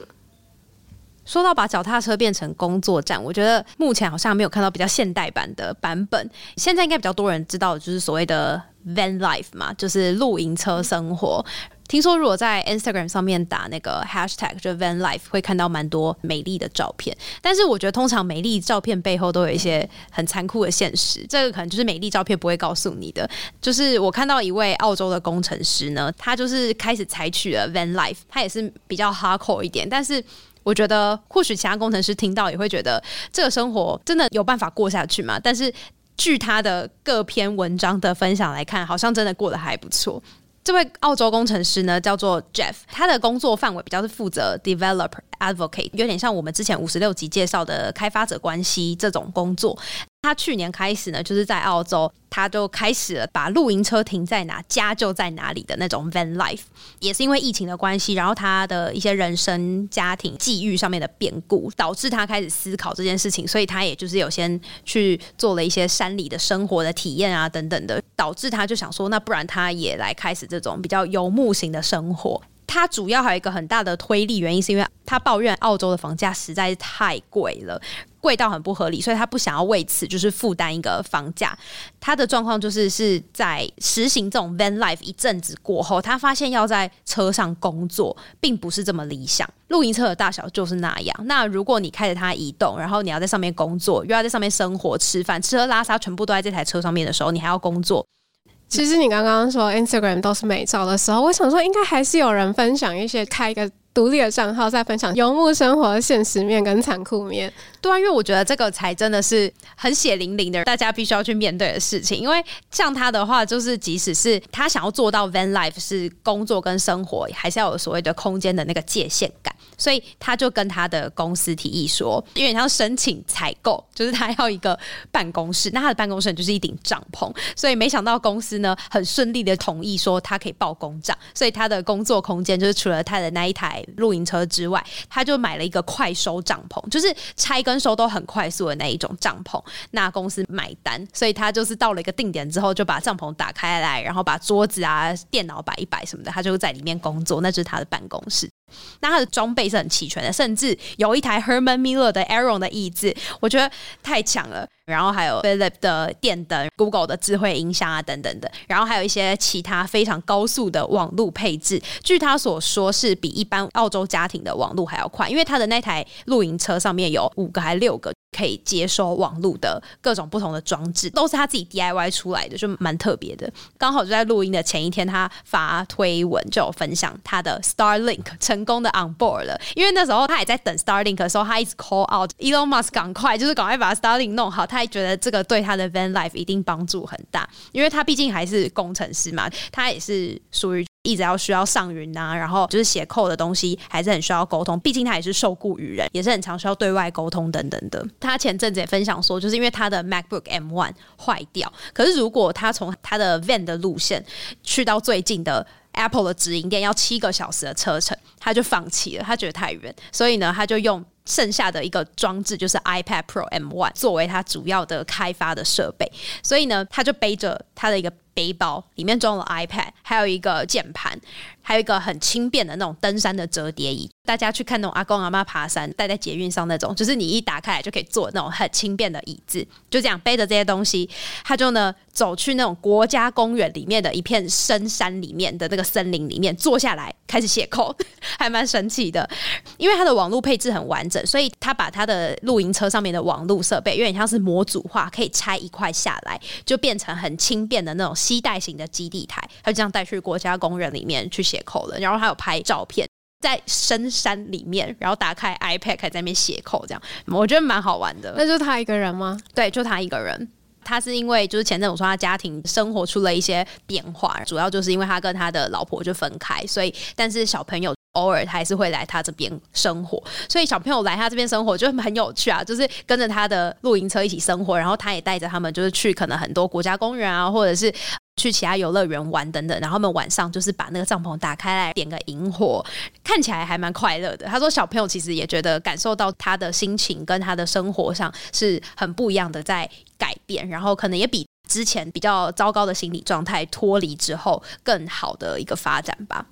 说到把脚踏车变成工作站，我觉得目前好像没有看到比较现代版的版本。现在应该比较多人知道，就是所谓的 van life 嘛，就是露营车生活。听说如果在 Instagram 上面打那个 hashtag 就 van life，会看到蛮多美丽的照片。但是我觉得通常美丽照片背后都有一些很残酷的现实，这个可能就是美丽照片不会告诉你的。就是我看到一位澳洲的工程师呢，他就是开始采取了 van life，他也是比较 hardcore 一点，但是。我觉得或许其他工程师听到也会觉得这个生活真的有办法过下去吗？但是据他的各篇文章的分享来看，好像真的过得还不错。这位澳洲工程师呢，叫做 Jeff，他的工作范围比较是负责 developer advocate，有点像我们之前五十六集介绍的开发者关系这种工作。他去年开始呢，就是在澳洲，他就开始了把露营车停在哪，家就在哪里的那种 van life。也是因为疫情的关系，然后他的一些人生、家庭际遇上面的变故，导致他开始思考这件事情，所以他也就是有先去做了一些山里的生活的体验啊，等等的，导致他就想说，那不然他也来开始这种比较游牧型的生活。他主要还有一个很大的推力原因，是因为他抱怨澳洲的房价实在是太贵了，贵到很不合理，所以他不想要为此就是负担一个房价。他的状况就是是在实行这种 van life 一阵子过后，他发现要在车上工作并不是这么理想。露营车的大小就是那样，那如果你开着它移动，然后你要在上面工作，又要在上面生活、吃饭、吃喝拉撒，全部都在这台车上面的时候，你还要工作。其实你刚刚说 Instagram 都是美照的时候，我想说应该还是有人分享一些开一个独立的账号，在分享游牧生活的现实面跟残酷面。对啊，因为我觉得这个才真的是很血淋淋的，大家必须要去面对的事情。因为像他的话，就是即使是他想要做到 van life 是工作跟生活，还是要有所谓的空间的那个界限感。所以他就跟他的公司提议说，因为要申请采购，就是他要一个办公室，那他的办公室就是一顶帐篷。所以没想到公司呢很顺利的同意说他可以报公账，所以他的工作空间就是除了他的那一台露营车之外，他就买了一个快收帐篷，就是拆跟收都很快速的那一种帐篷。那公司买单，所以他就是到了一个定点之后，就把帐篷打开来，然后把桌子啊、电脑摆一摆什么的，他就在里面工作，那就是他的办公室。那它的装备是很齐全的，甚至有一台 Herman Miller 的 Aeron 的椅子，我觉得太强了。然后还有 Philip 的电灯、Google 的智慧音箱啊，等等的。然后还有一些其他非常高速的网络配置，据他所说是比一般澳洲家庭的网络还要快，因为他的那台露营车上面有五个还六个可以接收网络的各种不同的装置，都是他自己 DIY 出来的，就蛮特别的。刚好就在录音的前一天，他发推文就有分享他的 Starlink 成功的 on board 了，因为那时候他也在等 Starlink 的时候，他一直 call out Elon Musk 赶快，就是赶快把 Starlink 弄好。他还觉得这个对他的 van life 一定帮助很大，因为他毕竟还是工程师嘛，他也是属于一直要需要上云啊，然后就是写扣的东西还是很需要沟通，毕竟他也是受雇于人，也是很常需要对外沟通等等的。他前阵子也分享说，就是因为他的 MacBook M1 坏掉，可是如果他从他的 van 的路线去到最近的 Apple 的直营店，要七个小时的车程，他就放弃了，他觉得太远，所以呢，他就用。剩下的一个装置就是 iPad Pro M One 作为它主要的开发的设备，所以呢，他就背着他的一个背包，里面装了 iPad，还有一个键盘，还有一个很轻便的那种登山的折叠椅。大家去看那种阿公阿妈爬山带在捷运上那种，就是你一打开来就可以坐那种很轻便的椅子，就这样背着这些东西，他就呢走去那种国家公园里面的一片深山里面的那个森林里面坐下来开始写扣，还蛮神奇的。因为它的网络配置很完整，所以他把他的露营车上面的网络设备有点像是模组化，可以拆一块下来，就变成很轻便的那种携带型的基地台，他就这样带去国家公园里面去写扣了。然后还有拍照片。在深山里面，然后打开 iPad 在那边写扣，这样我觉得蛮好玩的。那就他一个人吗？对，就他一个人。他是因为就是前阵我说他家庭生活出了一些变化，主要就是因为他跟他的老婆就分开，所以但是小朋友偶尔还是会来他这边生活，所以小朋友来他这边生活就很有趣啊，就是跟着他的露营车一起生活，然后他也带着他们就是去可能很多国家公园啊，或者是。去其他游乐园玩等等，然后他们晚上就是把那个帐篷打开来，点个萤火，看起来还蛮快乐的。他说小朋友其实也觉得感受到他的心情跟他的生活上是很不一样的，在改变，然后可能也比之前比较糟糕的心理状态脱离之后更好的一个发展吧。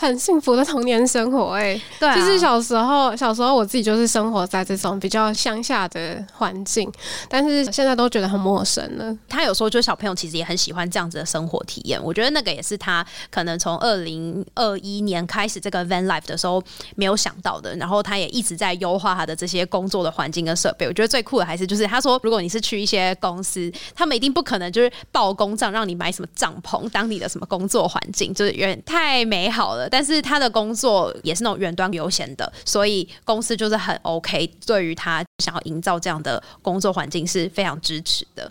很幸福的童年生活哎、对啊，就是小时候，小时候我自己就是生活在这种比较乡下的环境，但是现在都觉得很陌生了。他有说，就小朋友其实也很喜欢这样子的生活体验。我觉得那个也是他可能从二零二一年开始这个 van life 的时候没有想到的。然后他也一直在优化他的这些工作的环境跟设备。我觉得最酷的还是就是他说，如果你是去一些公司，他们一定不可能就是报公账让你买什么帐篷当你的什么工作环境，就是有点太美好了。但是他的工作也是那种远端悠闲的，所以公司就是很 OK，对于他想要营造这样的工作环境是非常支持的。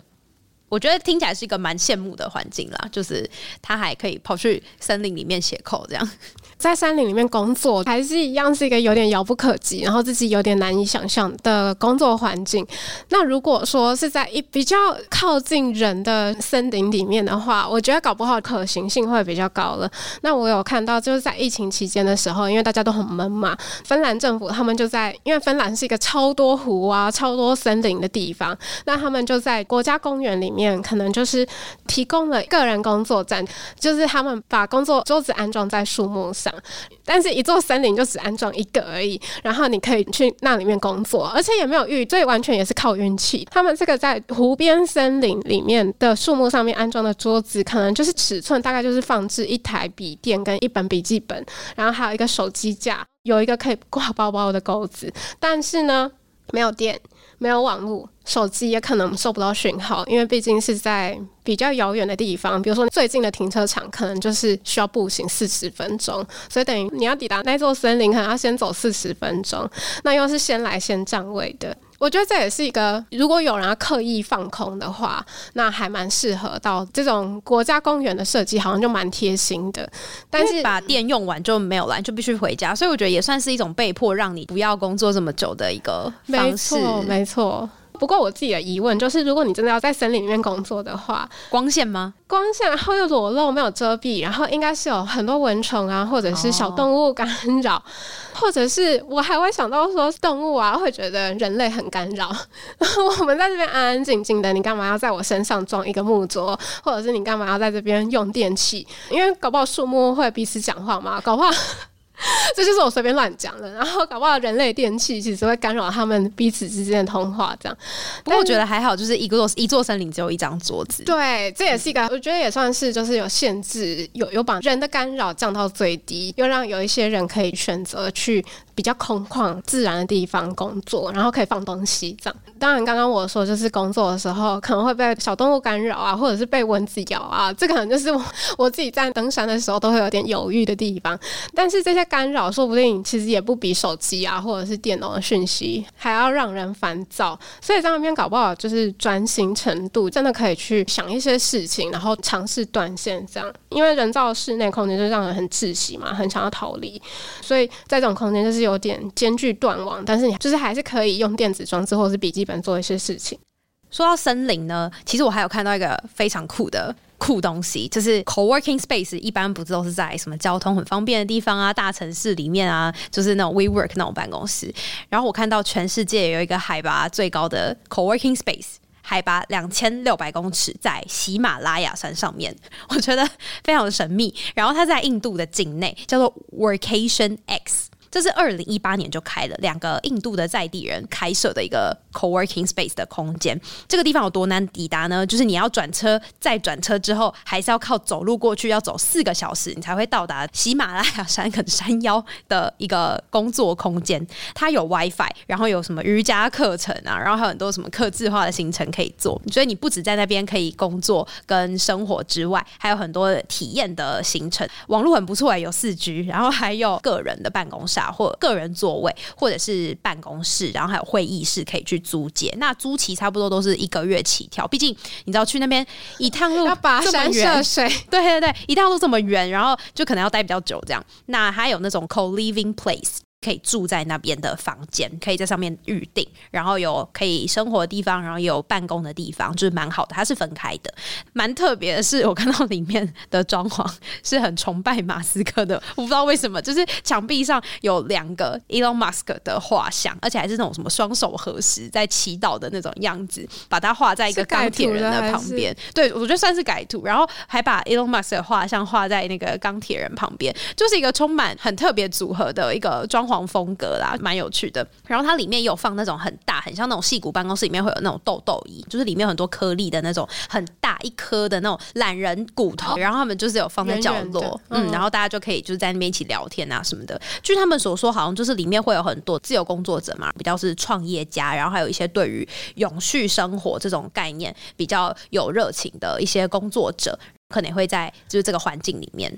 我觉得听起来是一个蛮羡慕的环境啦，就是他还可以跑去森林里面写扣这样。在山林里面工作，还是一样是一个有点遥不可及，然后自己有点难以想象的工作环境。那如果说是在一比较靠近人的森林里面的话，我觉得搞不好可行性会比较高了。那我有看到，就是在疫情期间的时候，因为大家都很闷嘛，芬兰政府他们就在，因为芬兰是一个超多湖啊、超多森林的地方，那他们就在国家公园里面，可能就是提供了个人工作站，就是他们把工作桌子安装在树木上。但是，一座森林就只安装一个而已，然后你可以去那里面工作，而且也没有雨，所以完全也是靠运气。他们这个在湖边森林里面的树木上面安装的桌子，可能就是尺寸大概就是放置一台笔电跟一本笔记本，然后还有一个手机架，有一个可以挂包包的钩子，但是呢，没有电，没有网络。手机也可能收不到讯号，因为毕竟是在比较遥远的地方，比如说最近的停车场，可能就是需要步行四十分钟，所以等于你要抵达那座森林，可能要先走四十分钟，那又是先来先占位的。我觉得这也是一个，如果有人要刻意放空的话，那还蛮适合到这种国家公园的设计，好像就蛮贴心的。但是把电用完就没有了，就必须回家，所以我觉得也算是一种被迫让你不要工作这么久的一个方式。没错，没错。不过我自己的疑问就是，如果你真的要在森林里面工作的话，光线吗？光线，然后又裸露，没有遮蔽，然后应该是有很多蚊虫啊，或者是小动物干扰，哦、或者是我还会想到说，动物啊会觉得人类很干扰。我们在这边安安静静的，你干嘛要在我身上装一个木桌，或者是你干嘛要在这边用电器？因为搞不好树木会彼此讲话嘛，搞不好。这就是我随便乱讲的，然后搞不好人类电器其实会干扰他们彼此之间的通话，这样。不过我觉得还好，就是一个一座森林只有一张桌子，对，这也是一个我觉得也算是就是有限制，有有把人的干扰降到最低，又让有一些人可以选择去比较空旷自然的地方工作，然后可以放东西这样。当然，刚刚我说就是工作的时候可能会被小动物干扰啊，或者是被蚊子咬啊，这可能就是我我自己在登山的时候都会有点犹豫的地方，但是这些。干扰说不定其实也不比手机啊，或者是电脑的讯息还要让人烦躁，所以在那边搞不好就是专心程度真的可以去想一些事情，然后尝试断线这样。因为人造室内空间就让人很窒息嘛，很想要逃离，所以在这种空间就是有点兼具断网，但是你就是还是可以用电子装置或者是笔记本做一些事情。说到森林呢，其实我还有看到一个非常酷的。酷东西就是 co-working space，一般不是都是在什么交通很方便的地方啊，大城市里面啊，就是那种 WeWork 那种办公室。然后我看到全世界有一个海拔最高的 co-working space，海拔两千六百公尺，在喜马拉雅山上面，我觉得非常的神秘。然后它在印度的境内，叫做 Workation X。这是二零一八年就开了，两个印度的在地人开设的一个 co-working space 的空间。这个地方有多难抵达呢？就是你要转车，再转车之后，还是要靠走路过去，要走四个小时，你才会到达喜马拉雅山可能山腰的一个工作空间。它有 WiFi，然后有什么瑜伽课程啊，然后还有很多什么客制化的行程可以做。所以你不止在那边可以工作跟生活之外，还有很多体验的行程。网络很不错，有四 G，然后还有个人的办公室。或个人座位，或者是办公室，然后还有会议室可以去租借。那租期差不多都是一个月起跳，毕竟你知道去那边一趟路要跋山涉水，对对对，一趟路这么远，然后就可能要待比较久这样。那还有那种 co living place。可以住在那边的房间，可以在上面预定，然后有可以生活的地方，然后有办公的地方，就是蛮好的。它是分开的，蛮特别的是，我看到里面的装潢是很崇拜马斯克的，我不知道为什么，就是墙壁上有两个 Elon Musk 的画像，而且还是那种什么双手合十在祈祷的那种样子，把它画在一个钢铁人的旁边。对，我觉得算是改图，然后还把 Elon Musk 的画像画在那个钢铁人旁边，就是一个充满很特别组合的一个装。黄风格啦，蛮有趣的。然后它里面有放那种很大，很像那种戏骨办公室里面会有那种豆豆椅，就是里面有很多颗粒的那种很大一颗的那种懒人骨头。然后他们就是有放在角落，嗯，然后大家就可以就是在那边一起聊天啊什么的。据他们所说，好像就是里面会有很多自由工作者嘛，比较是创业家，然后还有一些对于永续生活这种概念比较有热情的一些工作者，可能会在就是这个环境里面。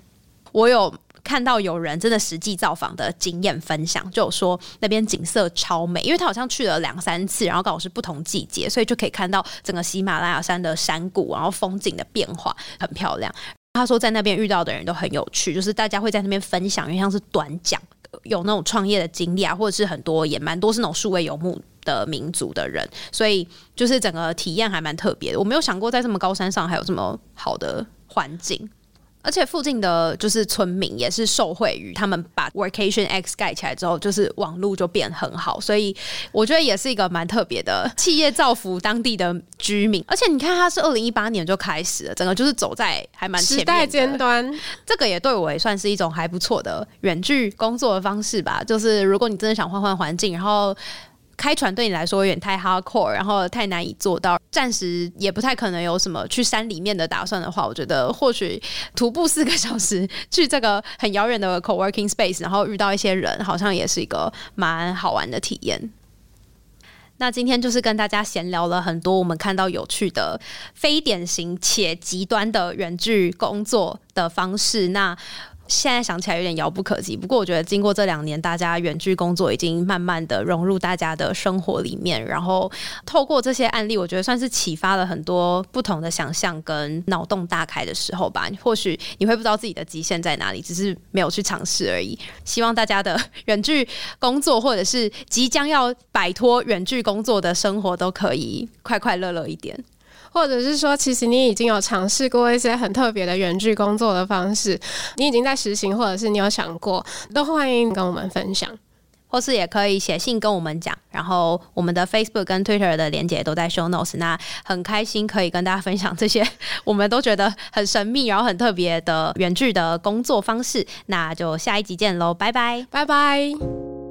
我有。看到有人真的实际造访的经验分享，就有说那边景色超美，因为他好像去了两三次，然后刚好是不同季节，所以就可以看到整个喜马拉雅山的山谷，然后风景的变化很漂亮。他说在那边遇到的人都很有趣，就是大家会在那边分享，因为像是短讲，有那种创业的经历啊，或者是很多也蛮多是那种数位游牧的民族的人，所以就是整个体验还蛮特别的。我没有想过在这么高山上还有这么好的环境。而且附近的就是村民也是受惠于他们把 Workation X 盖起来之后，就是网路就变很好，所以我觉得也是一个蛮特别的企业造福当地的居民。而且你看，它是二零一八年就开始了，整个就是走在还蛮时代尖端。这个也对我也算是一种还不错的远距工作的方式吧。就是如果你真的想换换环境，然后。开船对你来说有点太 hardcore，然后太难以做到，暂时也不太可能有什么去山里面的打算的话，我觉得或许徒步四个小时去这个很遥远的 co-working space，然后遇到一些人，好像也是一个蛮好玩的体验。那今天就是跟大家闲聊了很多我们看到有趣的、非典型且极端的远距工作的方式。那现在想起来有点遥不可及，不过我觉得经过这两年，大家远距工作已经慢慢的融入大家的生活里面，然后透过这些案例，我觉得算是启发了很多不同的想象跟脑洞大开的时候吧。或许你会不知道自己的极限在哪里，只是没有去尝试而已。希望大家的远距工作，或者是即将要摆脱远距工作的生活，都可以快快乐乐一点。或者是说，其实你已经有尝试过一些很特别的远距工作的方式，你已经在实行，或者是你有想过，都欢迎跟我们分享，或是也可以写信跟我们讲。然后我们的 Facebook 跟 Twitter 的连接都在 Show Notes。那很开心可以跟大家分享这些我们都觉得很神秘，然后很特别的远距的工作方式。那就下一集见喽，拜拜，拜拜。